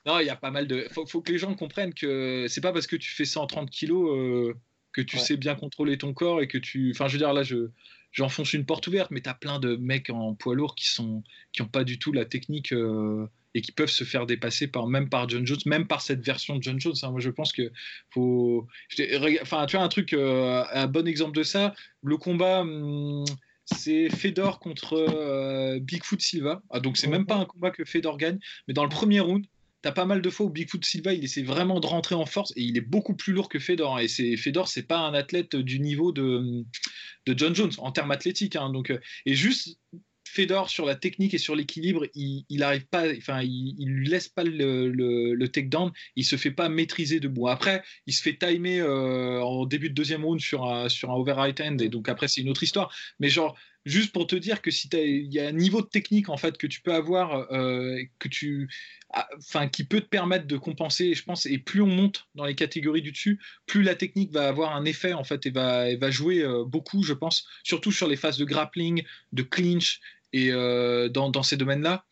Non, il y a pas mal de. Faut, faut que les gens comprennent que c'est pas parce que tu fais 130 kilos que tu sais bien contrôler ton corps et que tu. Enfin, je veux dire, là, je j'enfonce une porte ouverte, mais tu as plein de mecs en poids lourd qui sont qui n'ont pas du tout la technique euh, et qui peuvent se faire dépasser par même par John Jones, même par cette version de John Jones. Hein. Moi, je pense que faut. Enfin, tu as un truc, euh, un bon exemple de ça. Le combat. Hum, c'est Fedor contre euh, Bigfoot Silva. Ah, donc c'est même pas un combat que Fedor gagne, mais dans le premier round, T'as pas mal de fois où Bigfoot Silva il essaie vraiment de rentrer en force et il est beaucoup plus lourd que Fedor. Et c'est Fedor, c'est pas un athlète du niveau de, de John Jones en termes athlétiques. Hein. donc, euh, et juste Fedor sur la technique et sur l'équilibre, il, il arrive pas, enfin, il, il, lui laisse pas le, le, le takedown, il se fait pas maîtriser debout. Après, il se fait timer euh, en début de deuxième round sur un, sur un over right et donc après, c'est une autre histoire. Mais genre, juste pour te dire que si il y a un niveau de technique en fait que tu peux avoir, euh, ah, qui peut te permettre de compenser. Je pense, et plus on monte dans les catégories du dessus, plus la technique va avoir un effet en fait et va, va jouer euh, beaucoup, je pense, surtout sur les phases de grappling, de clinch et euh, dans, ces domaines-là.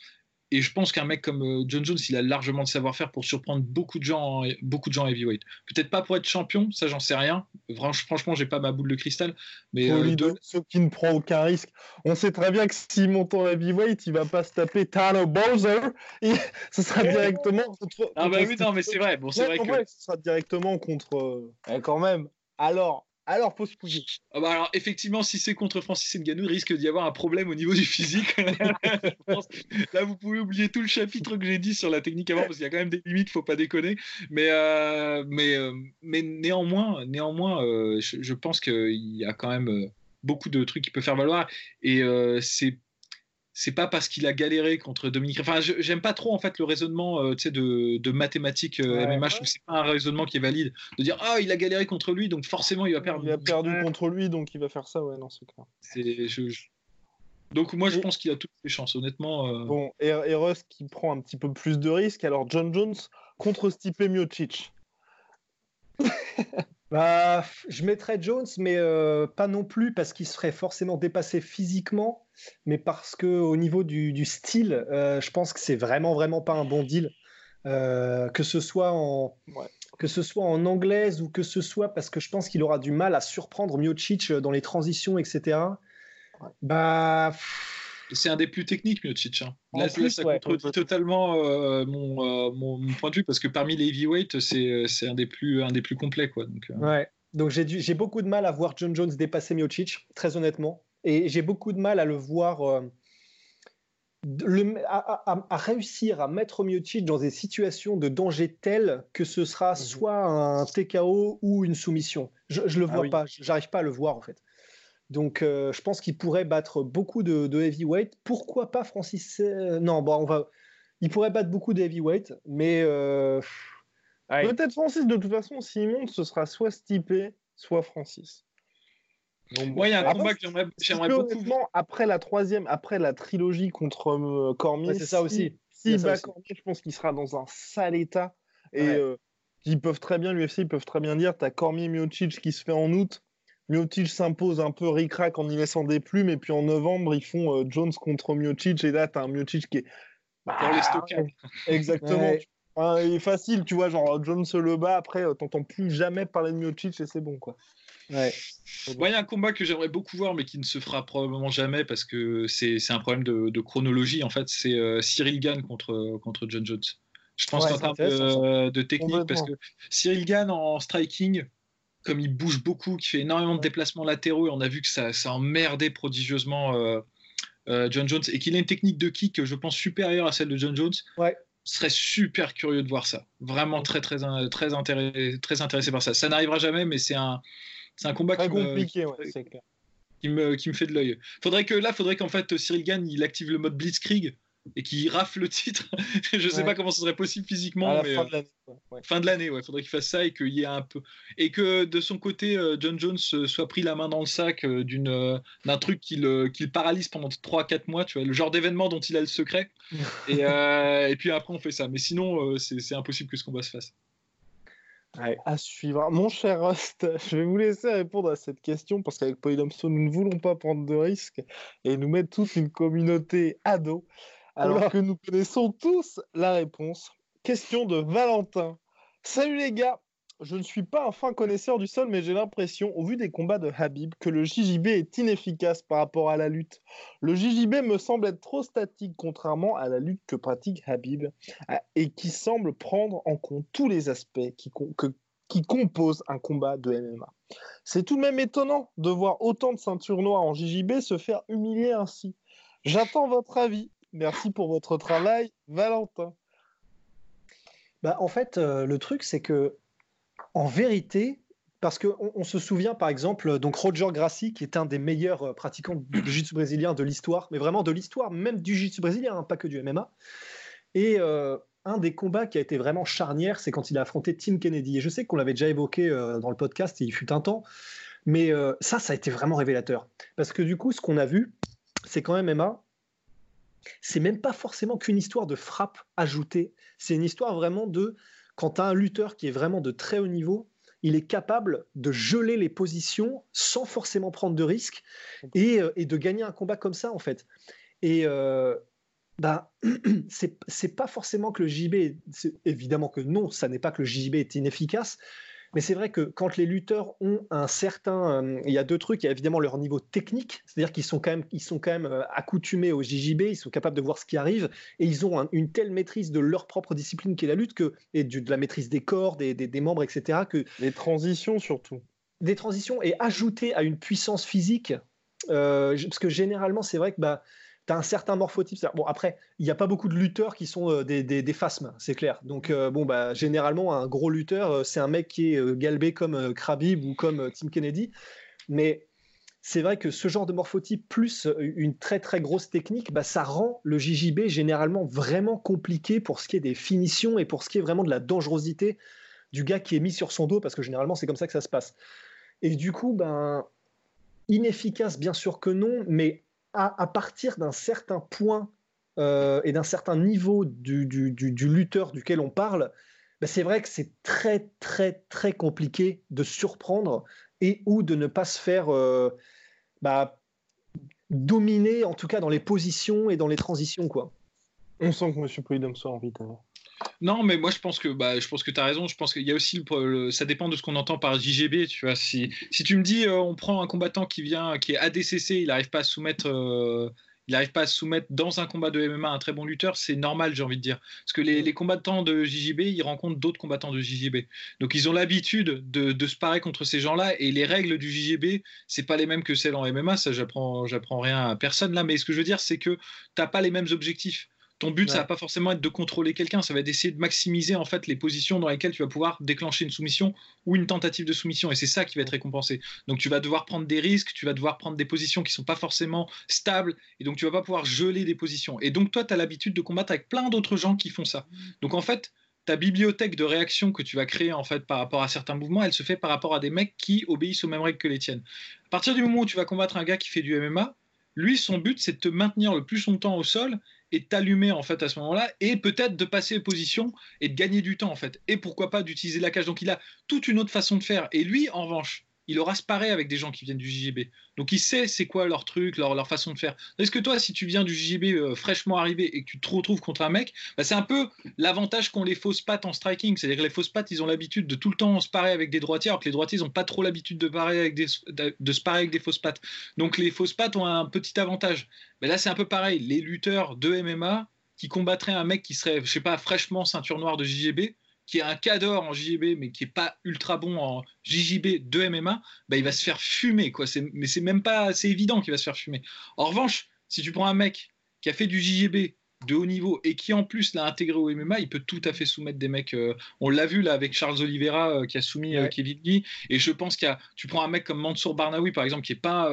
Et je pense qu'un mec comme euh, John Jones, il a largement de savoir-faire pour surprendre beaucoup de gens, beaucoup de gens heavyweight. Peut-être pas pour être champion, ça j'en sais rien. Franchement, j'ai pas ma boule de cristal. Mais pour lui ceux qui ne prend aucun risque. On sait très bien que s'il monte en heavyweight, il va pas se taper Tanner Bowser. Et ce sera directement contre. Ah bah oui, non, mais c'est vrai. Bon, c'est vrai que. ce sera directement contre. quand même. Alors, alors, faut se ah bah alors, effectivement, si c'est contre Francis Ngannou, il risque d'y avoir un problème au niveau du physique. Là, vous pouvez oublier tout le chapitre que j'ai dit sur la technique avant, parce qu'il y a quand même des limites, faut pas déconner. Mais, euh, mais, euh, mais néanmoins, néanmoins euh, je, je, pense qu'il y a quand même beaucoup de trucs qui peuvent faire valoir. Et c'est c'est pas parce qu'il a galéré contre Dominique. Enfin, j'aime pas trop en fait le raisonnement euh, de, de, mathématiques euh, MMA. Je trouve que c'est pas un raisonnement qui est valide de dire ah il a galéré contre lui donc forcément il va perdre. Il a perdu contre lui donc il va faire ça ouais non c'est clair. Donc moi je pense qu'il a toutes les chances honnêtement. Euh. Bon et, et, Russ qui prend un petit peu plus de risques alors John Jones contre Stipe Miocic. bah, je mettrais Jones, mais pas non plus parce qu'il serait forcément dépassé physiquement mais parce que au niveau du, style, euh, je pense que c'est vraiment vraiment pas un bon deal. Euh, que ce soit en que ce soit en anglaise ou que ce soit parce que je pense qu'il aura du mal à surprendre Miocic dans les transitions, etc. Bah c'est un des plus techniques, Miocic. Hein. Là, ça contredit totalement euh, mon, mon, point de vue parce que parmi les heavyweights, c'est un des plus un des plus complets, quoi. Donc, ouais. Donc j'ai beaucoup de mal à voir John Jones dépasser Miocic, très honnêtement. Et j'ai beaucoup de mal à le voir, euh, à, réussir à mettre Miocic dans des situations de danger telles que ce sera mhm. soit un TKO ou une soumission. Je, ne le ah vois pas, j'arrive pas à le voir en fait. Donc euh, je pense qu'il pourrait battre beaucoup de, heavyweight. Pourquoi pas Francis euh, Non, bon, on va. Il pourrait battre beaucoup de heavyweight, mais. Peut-être Francis, de toute façon, s'il monte, ce sera soit Stipe, soit Francis. Moi, il y a un combat que j'aimerais beaucoup. Après la troisième, après la trilogie contre euh, Cormier, c'est ça aussi. Si, Cormier, je pense qu'il sera dans un sale état. Et euh, ils peuvent très bien, l'UFC, ils peuvent très bien dire t'as Cormier Miocic qui se fait en août. Miocic s'impose un peu ric-rac en y laissant des plumes. Et puis en novembre, ils font euh, Jones contre Miocic. Et là, t'as un Miocic qui est. Bah, pour les. Exactement. il est facile, tu vois, genre Jones se le bat, après, t'entends plus jamais parler de Miocic et c'est bon, quoi. Ouais. il y a un combat que j'aimerais beaucoup voir, mais qui ne se fera probablement jamais parce que c'est un problème de, chronologie. En fait, c'est euh, Cyril Gann contre, contre John Jones. Je pense qu'en termes de, technique, parce que Cyril Gann en striking, comme il bouge beaucoup, qui fait énormément de déplacements latéraux, et on a vu que ça, ça emmerdait prodigieusement euh, euh, John Jones, et qu'il a une technique de kick, je pense, supérieure à celle de John Jones. Ouais serais super curieux de voir ça. Vraiment très très très intéressé, très intéressé par ça. Ça n'arrivera jamais, mais c'est un c'est un combat qui compliqué, me, Qui me, qui me fait de l'œil. Faudrait que là, faudrait qu'en fait Cyril Gann il active le mode Blitzkrieg et qu'il rafle le titre. je sais pas comment ce serait possible physiquement, mais fin de l'année. Ouais. Fin de l'année, ouais. Faudrait qu'il fasse ça et qu'il y ait un peu et que de son côté euh, John Jones euh, soit pris la main dans le sac euh, d'une d'un truc qui le, qui paralyse pendant 3-4 mois, tu vois, le genre d'événement dont il a le secret. et, et puis après on fait ça. Mais sinon c'est impossible que ce combat se fasse. À suivre. Mon cher Rust, je vais vous laisser répondre à cette question parce qu'avec Polydomso, nous ne voulons pas prendre de risques et nous mettre toute une communauté ado, alors que nous connaissons tous la réponse. Question de Valentin. Salut les gars, je ne suis pas un fin connaisseur du sol, mais j'ai l'impression, au vu des combats de Habib, que le JJB est inefficace par rapport à la lutte. Le JJB me semble être trop statique, contrairement à la lutte que pratique Habib, et qui semble prendre en compte tous les aspects qui, qui composent un combat de MMA. C'est tout de même étonnant de voir autant de ceintures noires en JJB se faire humilier ainsi. J'attends votre avis. Merci pour votre travail, Valentin. Bah, en fait, euh, le truc, c'est que en vérité, parce qu'on on se souvient par exemple, donc Roger Gracie, qui est un des meilleurs euh, pratiquants de jiu-jitsu brésilien de l'histoire, mais vraiment de l'histoire, même du jiu-jitsu brésilien, hein, pas que du MMA. Et euh, un des combats qui a été vraiment charnière, c'est quand il a affronté Tim Kennedy. Et je sais qu'on l'avait déjà évoqué euh, dans le podcast, il fut un temps, mais ça, ça a été vraiment révélateur. Parce que du coup, ce qu'on a vu, c'est qu'en MMA, c'est même pas forcément qu'une histoire de frappe ajoutée, c'est une histoire vraiment de quand as un lutteur qui est vraiment de très haut niveau, il est capable de geler les positions sans forcément prendre de risques et, euh, de gagner un combat comme ça, en fait. Et euh, ben, c'est pas forcément que le JB, évidemment que non, ça n'est pas que le JB est inefficace, mais c'est vrai que quand les lutteurs ont un certain, euh, il y a deux trucs, il y a évidemment leur niveau technique, c'est-à-dire qu'ils sont quand même, ils sont quand même euh, accoutumés au JJB, ils sont capables de voir ce qui arrive et ils ont une telle maîtrise de leur propre discipline qui est la lutte que et de la maîtrise des corps, des, des, membres, etc. Que les transitions surtout. Des transitions et ajouter à une puissance physique, euh, parce que généralement c'est vrai que bah un certain morphotype. Bon, après, il n'y a pas beaucoup de lutteurs qui sont euh, des, des, phasmes, c'est clair. Donc, euh, bon, bah, généralement, un gros lutteur, euh, c'est un mec qui est galbé comme Khabib ou comme Tim Kennedy. Mais c'est vrai que ce genre de morphotype plus une très très grosse technique, bah, ça rend le JJB généralement vraiment compliqué pour ce qui est des finitions et pour ce qui est vraiment de la dangerosité du gars qui est mis sur son dos, parce que généralement c'est comme ça que ça se passe. Et du coup, ben, inefficace bien sûr que non, mais à, partir d'un certain point euh, et d'un certain niveau du, lutteur duquel on parle, ben c'est vrai que c'est très très très compliqué de surprendre et ou de ne pas se faire euh, bah, dominer, en tout cas dans les positions et dans les transitions. Quoi. On sent que M. Prudhomme soit envie de... Non, mais moi je pense que bah, je pense que tu as raison. Je pense qu'il y a aussi ça dépend de ce qu'on entend par JGB. Tu vois, si, si tu me dis euh, on prend un combattant qui vient qui est ADCC, il n'arrive pas à soumettre. Euh, il n'arrive pas à soumettre dans un combat de MMA un très bon lutteur, c'est normal, j'ai envie de dire. Parce que les, combattants de JJB, ils rencontrent d'autres combattants de JJB. Donc ils ont l'habitude de, de, se parer contre ces gens-là. Et les règles du JJB, c'est pas les mêmes que celles en MMA. Ça, j'apprends, j'apprends rien à personne là. Mais ce que je veux dire, c'est que tu n'as pas les mêmes objectifs. Ton but, ça va pas forcément être de contrôler quelqu'un, ça va être d'essayer de maximiser en fait les positions dans lesquelles tu vas pouvoir déclencher une soumission ou une tentative de soumission, et c'est ça qui va être récompensé. Donc tu vas devoir prendre des risques, tu vas devoir prendre des positions qui sont pas forcément stables, et donc tu vas pas pouvoir geler des positions. Et donc toi, tu as l'habitude de combattre avec plein d'autres gens qui font ça. Donc en fait, ta bibliothèque de réactions que tu vas créer en fait par rapport à certains mouvements, elle se fait par rapport à des mecs qui obéissent aux mêmes règles que les tiennes. À partir du moment où tu vas combattre un gars qui fait du MMA, lui, son but, c'est de te maintenir le plus longtemps au sol et t'allumer en fait à ce moment-là et peut-être de passer position et de gagner du temps en fait. Et pourquoi pas d'utiliser la cage. Donc il a toute une autre façon de faire. Et lui en revanche il aura se parer avec des gens qui viennent du JJB. Donc il sait c'est quoi leur truc, leur, façon de faire. Est-ce que toi, si tu viens du JJB euh, fraîchement arrivé et que tu te retrouves contre un mec, bah, c'est un peu l'avantage qu'ont les fausses pattes en striking. C'est-à-dire que les fausses pattes, ils ont l'habitude de tout le temps se parer avec des droitiers, alors que les droitiers, ils n'ont pas trop l'habitude de, avec des, de se parer avec des fausses pattes. Donc les fausses pattes ont un petit avantage. Mais là, c'est un peu pareil. Les lutteurs de MMA qui combattraient un mec qui serait, je sais pas, fraîchement ceinture noire de JJB, qui est un cador en JJB, mais qui est pas ultra bon en JJB de MMA, bah, il va se faire fumer. Quoi. Mais c'est même pas assez évident qu'il va se faire fumer. En revanche, si tu prends un mec qui a fait du JJB de haut niveau et qui en plus l'a intégré au MMA, il peut tout à fait soumettre des mecs. Euh, on l'a vu là avec Charles Oliveira euh, qui a soumis euh, Kevin Lee. Et je pense qu'il tu prends un mec comme Mansour Barnaoui par exemple qui est pas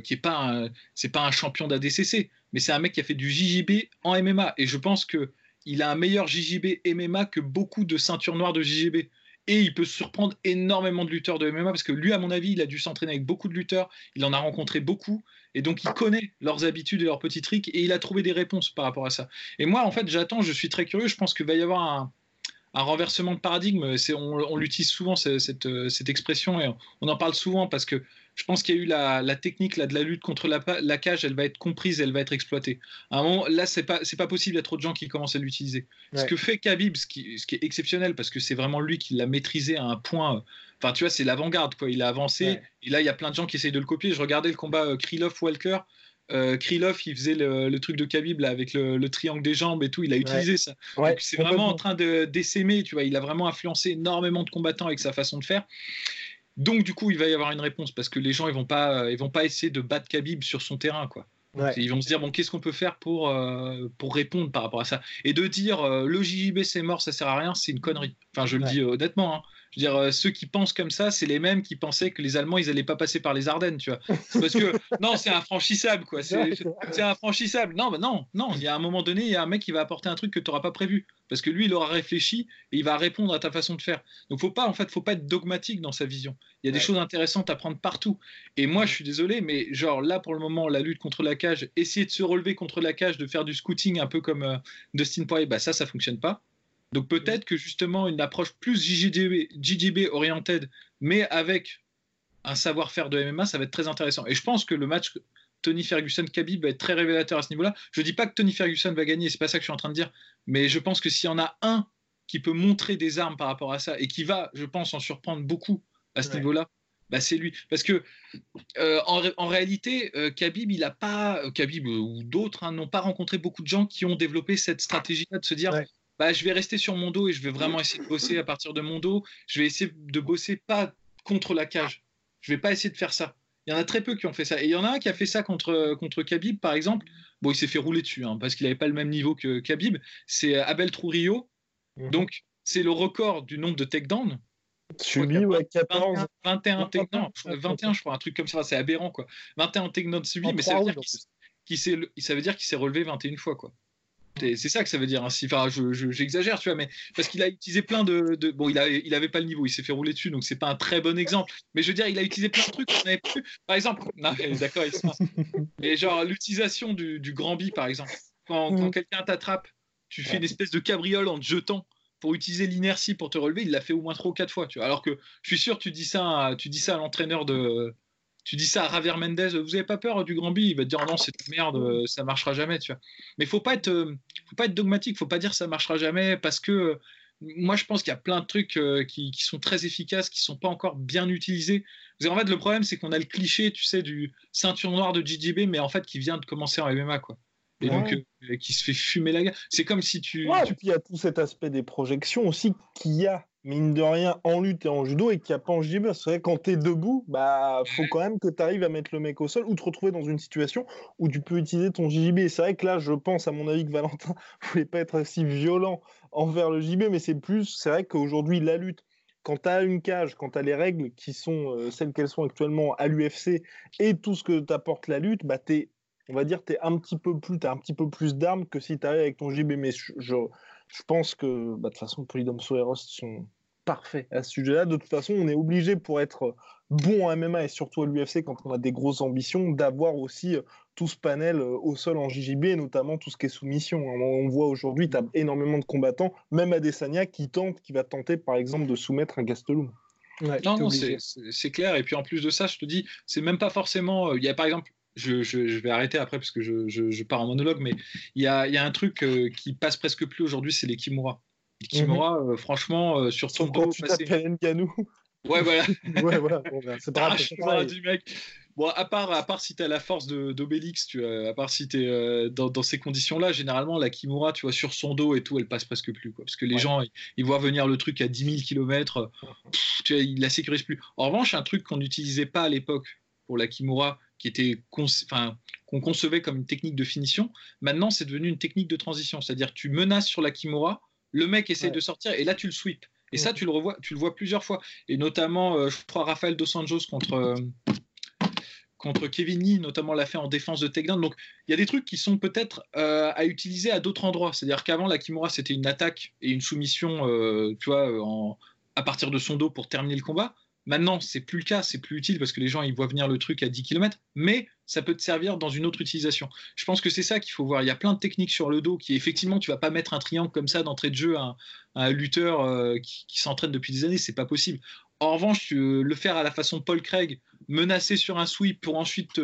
qui est pas c'est pas un champion d'ADCC, mais c'est un mec qui a fait du JJB en MMA. Et je pense que il a un meilleur JJB MMA que beaucoup de ceintures noires de JJB. Et il peut surprendre énormément de lutteurs de MMA parce que lui, à mon avis, il a dû s'entraîner avec beaucoup de lutteurs. Il en a rencontré beaucoup. Et donc, il connaît leurs habitudes et leurs petits tricks. Et il a trouvé des réponses par rapport à ça. Et moi, en fait, j'attends, je suis très curieux. Je pense qu'il va y avoir un, renversement de paradigme. On, l'utilise souvent, cette, cette, expression. Et on en parle souvent parce que je pense qu'il y a eu la, technique là, de la lutte contre la, cage, elle va être comprise, elle va être exploitée. À un moment, là, c'est pas, pas possible, il y a trop de gens qui commencent à l'utiliser. Ce que fait Khabib, ce qui, ce qui est exceptionnel, parce que c'est vraiment lui qui l'a maîtrisé à un point. Enfin, tu vois, c'est l'avant-garde, quoi. Il a avancé, et là, il y a plein de gens qui essayent de le copier. Je regardais le combat euh, Krylov-Walker. Euh, Krylov, il faisait le, truc de Khabib là, avec le, triangle des jambes et tout. Il a utilisé ça. c'est vraiment en train de d'essaimer. Tu vois, il a vraiment influencé énormément de combattants avec sa façon de faire. Donc du coup, il va y avoir une réponse parce que les gens ils vont pas euh, ils vont pas essayer de battre Khabib sur son terrain quoi. Ils vont se dire bon qu'est-ce qu'on peut faire pour euh, pour répondre par rapport à ça? Et de dire euh, le JJB c'est mort ça sert à rien c'est une connerie. Enfin je le dis honnêtement. Hein. Je veux dire, euh, ceux qui pensent comme ça, c'est les mêmes qui pensaient que les Allemands, ils n'allaient pas passer par les Ardennes, tu vois. parce que, non, c'est infranchissable, quoi. C'est infranchissable. Non, bah non, non. Il y a un moment donné, il y a un mec qui va apporter un truc que tu n'auras pas prévu. Parce que lui, il aura réfléchi et il va répondre à ta façon de faire. Donc, faut pas, en fait, faut pas être dogmatique dans sa vision. Il y a des choses intéressantes à prendre partout. Et moi, je suis désolé, mais genre là, pour le moment, la lutte contre la cage, essayer de se relever contre la cage, de faire du scouting un peu comme euh, Dustin Poirier, bah ça, ça fonctionne pas. Donc peut-être que justement une approche plus JJB, JJB oriented, mais avec un savoir-faire de MMA, ça va être très intéressant. Et je pense que le match Tony Ferguson-Khabib va être très révélateur à ce niveau-là. Je dis pas que Tony Ferguson va gagner, c'est pas ça que je suis en train de dire, mais je pense que s'il y en a un qui peut montrer des armes par rapport à ça et qui va, je pense, en surprendre beaucoup à ce niveau-là, bah c'est lui. Parce que euh, en, réalité, euh, Khabib, il a pas, euh, Khabib ou d'autres hein, n'ont pas rencontré beaucoup de gens qui ont développé cette stratégie-là de se dire. Bah, je vais rester sur mon dos et je vais vraiment essayer de bosser à partir de mon dos. Je vais essayer de bosser pas contre la cage. Je vais pas essayer de faire ça. Il y en a très peu qui ont fait ça. Et il y en a un qui a fait ça contre, contre Khabib, par exemple. Bon, il s'est fait rouler dessus hein, parce qu'il n'avait pas le même niveau que Khabib. C'est Abel Trujillo. Mhm. Donc, c'est le record du nombre de takedowns. Subi, ouais, 14. 21 takedowns, 21, je crois, un truc comme ça, c'est aberrant, quoi. 21 takedowns subis, mais ça veut, dire qu'il, ça veut dire qu'il s'est relevé 21 fois, quoi. C'est ça que ça veut dire. Hein. Enfin, j'exagère, tu vois, mais parce qu'il a utilisé plein de, bon, il, avait, il avait pas le niveau, il s'est fait rouler dessus, donc c'est pas un très bon exemple. Mais je veux dire, il a utilisé plein de trucs qu'on avait plus. Par exemple, d'accord, il se Mais genre l'utilisation du, grand bi, par exemple, quand, mm. quelqu'un t'attrape, tu fais une espèce de cabriole en te jetant pour utiliser l'inertie pour te relever, il l'a fait au moins trois ou quatre fois. Tu vois. Alors que je suis sûr, tu dis ça, tu dis ça à l'entraîneur de, tu dis ça à Javier Mendez, vous avez pas peur du Grand B? Il va te dire non, c'est une merde, ça marchera jamais, tu vois. Mais faut pas être, euh, faut pas être dogmatique, faut pas dire ça marchera jamais parce que euh, moi je pense qu'il y a plein de trucs euh, qui, sont très efficaces, qui sont pas encore bien utilisés. En fait, le problème c'est qu'on a le cliché, tu sais, du ceinture noire de JJB, mais en fait qui vient de commencer en MMA, quoi. Et donc, qui se fait fumer la gueule. C'est comme si tu. Ouais, Et puis il y a tout cet aspect des projections aussi qu'il y a mine de rien, en lutte et en judo et qu'il n'y a pas en JB. C'est vrai, quand tu es debout, bah, faut quand même que tu arrives à mettre le mec au sol ou te retrouver dans une situation où tu peux utiliser ton JB. C'est vrai que là, je pense, à mon avis, que Valentin voulait pas être si violent envers le JB, mais c'est plus, c'est vrai qu'aujourd'hui, la lutte, quand tu as une cage, quand tu as les règles qui sont euh, celles qu'elles sont actuellement à l'UFC et tout ce que t'apporte la lutte, bah, es, on va dire, tu es un petit peu plus, as un petit peu plus d'armes que si tu arrives avec ton JB. Mais je, je, pense que, bah, de toute façon, Polydome Soeros sont parfait à ce sujet-là. De toute façon, on est obligé pour être bon en MMA et surtout à l'UFC quand on a des grosses ambitions d'avoir aussi euh, tout ce panel euh, au sol en JJB notamment tout ce qui est soumission. Hein. On voit aujourd'hui, tu as énormément de combattants, même Adesanya qui tente, qui va tenter par exemple de soumettre un Gastelum. non, non, c'est clair. Et puis en plus de ça, je te dis, c'est même pas forcément. Euh, il y a par exemple je, je, vais arrêter après parce que je, je pars en monologue, mais il y a, y a, un truc qui passe presque plus aujourd'hui, c'est les Kimura. Kimura, mhm. euh, franchement, euh, sur son dos. Tu Nganou. Ouais, voilà. ouais, voilà. Bon, ben, c'est pas du mec. Bon, à part, à part si tu as la force d'Obélix, tu à part si tu es euh, dans, dans, ces conditions-là, généralement, la Kimura, tu vois, sur son dos et tout, elle passe presque plus. Quoi, parce que les gens, ils, voient venir le truc à 10 000 km, tu vois, ils la sécurisent plus. En revanche, un truc qu'on n'utilisait pas à l'époque pour la Kimura, qui était enfin, qu'on concevait comme une technique de finition, maintenant, c'est devenu une technique de transition. C'est-à-dire, tu menaces sur la Kimura, le mec essaie de sortir et là tu le sweeps. Et ça, tu le revois, tu le vois plusieurs fois. Et notamment, euh, je crois, Rafael Dos Anjos contre, euh, contre Kevin Lee, notamment, l'a fait en défense de takedown. Donc, il y a des trucs qui sont peut-être euh, à utiliser à d'autres endroits. C'est-à-dire qu'avant, la Kimura, c'était une attaque et une soumission, tu vois, en, à partir de son dos pour terminer le combat. Maintenant, c'est plus le cas, c'est plus utile parce que les gens ils voient venir le truc à 10 km, mais ça peut te servir dans une autre utilisation. Je pense que c'est ça qu'il faut voir. Il y a plein de techniques sur le dos qui, effectivement, tu vas pas mettre un triangle comme ça d'entrée de jeu à un, lutteur euh, qui, s'entraîne depuis des années, c'est pas possible. En revanche, le faire à la façon Paul Craig, menacer sur un sweep pour ensuite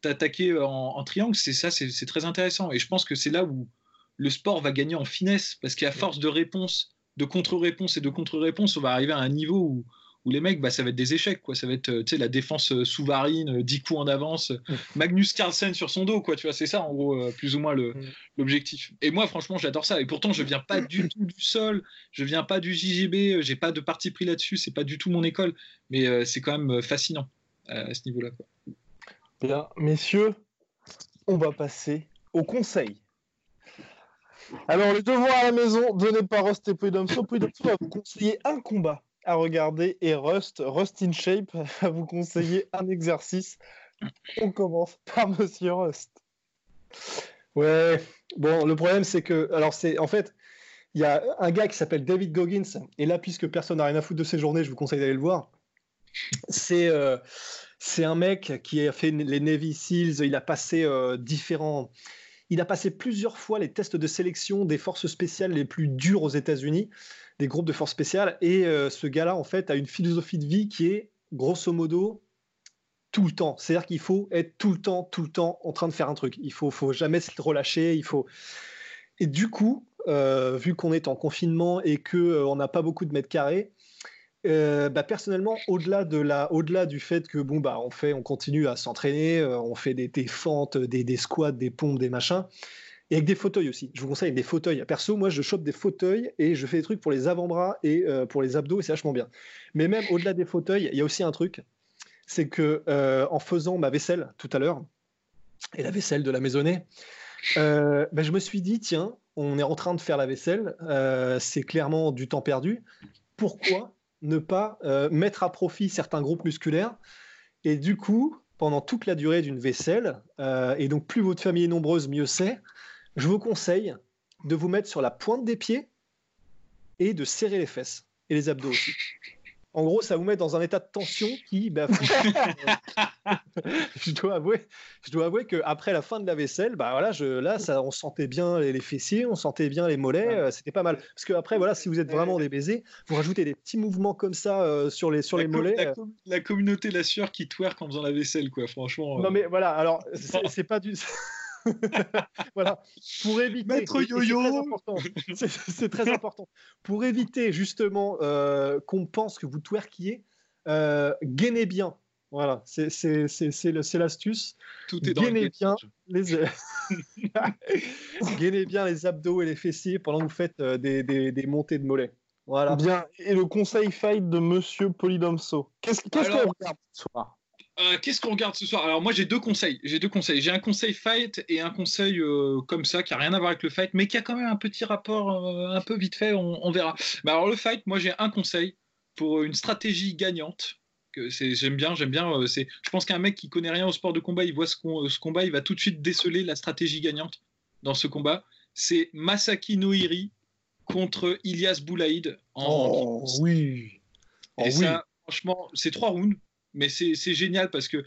t'attaquer en, triangle, c'est ça, c'est très intéressant. Et je pense que c'est là où le sport va gagner en finesse parce qu'à force de réponse, de contre-réponse et de contre-réponse, on va arriver à un niveau où où les mecs, bah, ça va être des échecs, quoi. Ça va être, tu sais, la défense euh, sous-varine, 10 euh, coups en avance, mm. Magnus Carlsen sur son dos, quoi. Tu vois, c'est ça, en gros, euh, plus ou moins mm. l'objectif. Et moi, franchement, j'adore ça. Et pourtant, je viens pas du tout du sol, je viens pas du JJB, j'ai pas de parti pris là-dessus, c'est pas du tout mon école, mais c'est quand même fascinant à ce niveau-là. Bien, messieurs, on va passer au conseil. Alors, les devoirs à la maison, donnez par Rost et Poidomso. Poidomso va vous conseiller un combat à regarder et Rust, Rust in Shape va vous conseiller un exercice. On commence par Monsieur Rust. Ouais, bon, le problème c'est que, alors c'est en fait, il y a un gars qui s'appelle David Goggins, et là, puisque personne n'a rien à foutre de ses journées, je vous conseille d'aller le voir. C'est euh, un mec qui a fait les Navy Seals, il a passé euh, différents. Il a passé plusieurs fois les tests de sélection des forces spéciales les plus dures aux États-Unis des groupes de forces spéciales. Et euh, ce gars-là, en fait, a une philosophie de vie qui est, grosso modo, tout le temps. C'est-à-dire qu'il faut être tout le temps, tout le temps en train de faire un truc. Il faut, faut jamais se relâcher. Il faut. Et du coup, euh, vu qu'on est en confinement et que euh, on n'a pas beaucoup de mètres carrés, euh, bah, personnellement, au-delà de au-delà du fait que bon bah on fait, on continue à s'entraîner, on fait des, fentes, des, squats, des pompes, des machins, et avec des fauteuils aussi. Je vous conseille des fauteuils. Perso, moi je chope des fauteuils et je fais des trucs pour les avant-bras et pour les abdos et c'est vachement bien. Mais même au-delà des fauteuils, il y a aussi un truc, c'est que en faisant ma vaisselle tout à l'heure et la vaisselle de la maisonnée, bah, je me suis dit tiens on est en train de faire la vaisselle, euh, c'est clairement du temps perdu. Pourquoi ne pas euh, mettre à profit certains groupes musculaires Et du coup, pendant toute la durée d'une vaisselle, euh, et donc plus votre famille est nombreuse, mieux c'est, je vous conseille de vous mettre sur la pointe des pieds et de serrer les fesses et les abdos aussi. En gros, ça vous met dans un état de tension qui, bah, je dois avouer, je dois avouer que après la fin de la vaisselle, bah voilà, je, là, ça, on sentait bien les, fessiers, on sentait bien les mollets, euh, c'était pas mal. Parce que après, voilà, si vous êtes vraiment des baisers, vous rajoutez des petits mouvements comme ça euh, sur les sur les mollets. La, euh. la, communauté la sueur qui twerk en faisant la vaisselle, quoi. Franchement. Non mais voilà, alors c'est pas du. voilà, pour éviter. Maître yo-yo C'est très important. Pour éviter justement euh, qu'on pense que vous twerkiez, euh, gainez bien. Voilà, c'est l'astuce. Tout est dans gainez bien les gainez bien les abdos et les fessiers pendant que vous faites euh, des, des, des, montées de mollets. Voilà. Bien. Et le conseil fight de Monsieur Polydomso. Qu'est-ce qu'on regarde ce soir? Euh, qu'est-ce qu'on regarde ce soir? Alors moi j'ai deux conseils. J'ai deux conseils. J'ai un conseil fight et un conseil euh, comme ça qui a rien à voir avec le fight, mais qui a quand même un petit rapport euh, un peu vite fait. On, verra. Mais alors le fight, moi j'ai un conseil pour une stratégie gagnante. J'aime bien, j'aime bien. c'est, je pense qu'un mec qui connaît rien au sport de combat, il voit ce, ce, combat, il va tout de suite déceler la stratégie gagnante dans ce combat. C'est Masaki Noiri contre Ilias Boulaïd. En oh oui. Oh, et ça, franchement, c'est trois rounds mais c'est génial parce que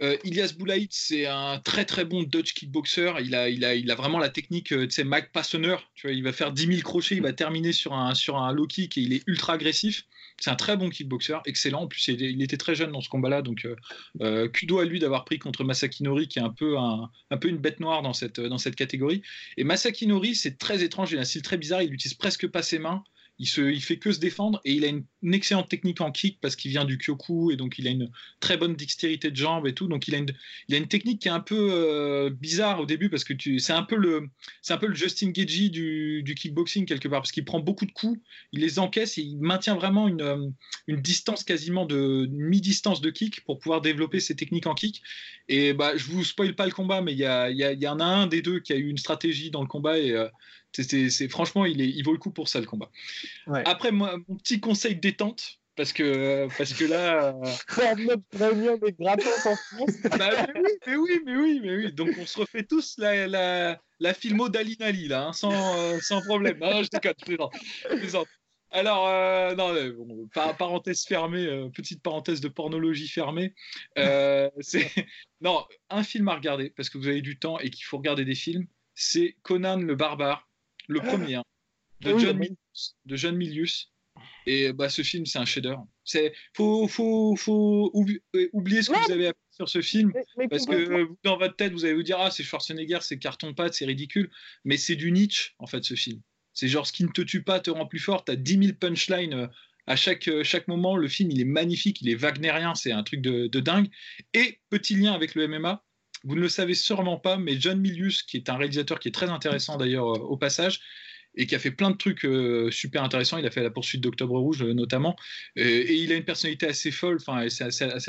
euh, Ilias Boulaïd, c'est un très très bon Dutch kickboxer. Il a, il a, il a vraiment la technique, euh, tu sais, Mike Passener. Tu vois, il va faire 10 000 crochets, il va terminer sur un, sur un low kick et il est ultra agressif. C'est un très bon kickboxer, excellent. En plus, il, était très jeune dans ce combat-là, donc euh, euh kudo à lui d'avoir pris contre Masaki Nori, qui est un peu, un, un, peu une bête noire dans cette, dans cette catégorie. Et Masaki Nori, c'est très étrange, il a un style très bizarre, il n'utilise presque pas ses mains il, se, il fait que se défendre et il a une, excellente technique en kick parce qu'il vient du Kyoku et donc il a une très bonne dextérité de jambes et tout. Donc il a une, il a une technique qui est un peu euh, bizarre au début parce que c'est un peu le c'est un peu le Justin Gagey du, du, kickboxing quelque part parce qu'il prend beaucoup de coups, il les encaisse et il maintient vraiment une, euh, une distance quasiment de mi-distance de kick pour pouvoir développer ses techniques en kick. Et bah je vous spoil pas le combat mais il y, a, il y, en a un des deux qui a eu une stratégie dans le combat et euh, c'est franchement, il, est, il vaut le coup pour ça le combat. Après, moi, mon petit conseil détente, parce que parce que là premium est gratos en France. Bah, mais, oui, mais oui mais oui mais oui. Donc on se refait tous la la, la filmo d'Alinali là hein, sans, euh, sans problème. Non, je déconne je plaisante, alors euh, non bon, parenthèse fermée euh, petite parenthèse de pornologie fermée. C'est non un film à regarder parce que vous avez du temps et qu'il faut regarder des films c'est Conan le barbare le premier, hein, de, John Milius, de John Milius. Et bah, ce film, c'est un chef-d'œuvre. C'est faut, faut, faut euh, oublier ce que vous avez appris sur ce film, parce que dans votre tête, vous allez vous dire ah c'est Schwarzenegger, c'est carton pâte, c'est ridicule, mais c'est du Nietzsche en fait ce film. C'est genre ce qui ne te tue pas te rend plus fort. T'as 10 000 punchlines euh, à chaque, euh, chaque moment. Le film, il est magnifique, il est wagnérien, c'est un truc de, de dingue. Et petit lien avec le MMA, vous ne le savez sûrement pas, mais John Milius, qui est un réalisateur qui est très intéressant d'ailleurs euh, au passage, et qui a fait plein de trucs euh, super intéressants. Il a fait la poursuite d'Octobre Rouge euh, notamment, et, il a une personnalité assez folle. Enfin, c'est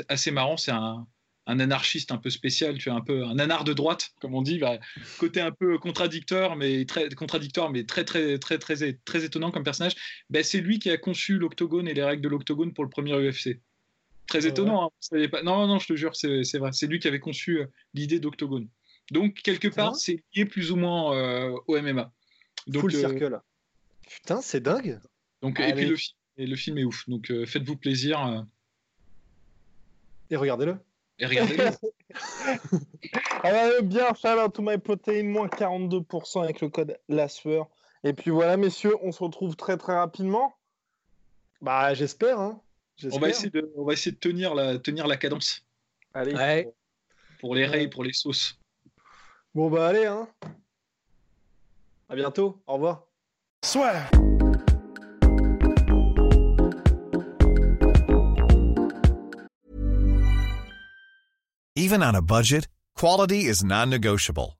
assez, marrant. C'est un, anarchiste un peu spécial. Tu es un peu un anard de droite, comme on dit, bah, côté un peu contradicteur, mais très contradictoire, mais très très très très très, étonnant comme personnage. Bah, c'est lui qui a conçu l'octogone et les règles de l'octogone pour le premier UFC. Très étonnant. Hein. Pas... Non, non, je te jure, c'est vrai. C'est lui qui avait conçu euh, l'idée d'Octogone. Donc, quelque part, c'est lié plus ou moins euh, au MMA. Donc, Full euh, circle. Putain, c'est dingue. Donc, et puis le, et le, film est ouf. Donc, faites-vous plaisir. Et regardez-le. Et regardez-le. ah bien, shout out to my protein, moins 42% avec le code LASFEUR. Et puis voilà, messieurs, on se retrouve très très rapidement. Bah, j'espère. Hein. On va, essayer de, on va essayer de tenir la, tenir la cadence. Allez. Pour les rails, pour les sauces. Bon bah allez hein. À bientôt. Au revoir. Soit. Even on a budget, quality is non-negotiable.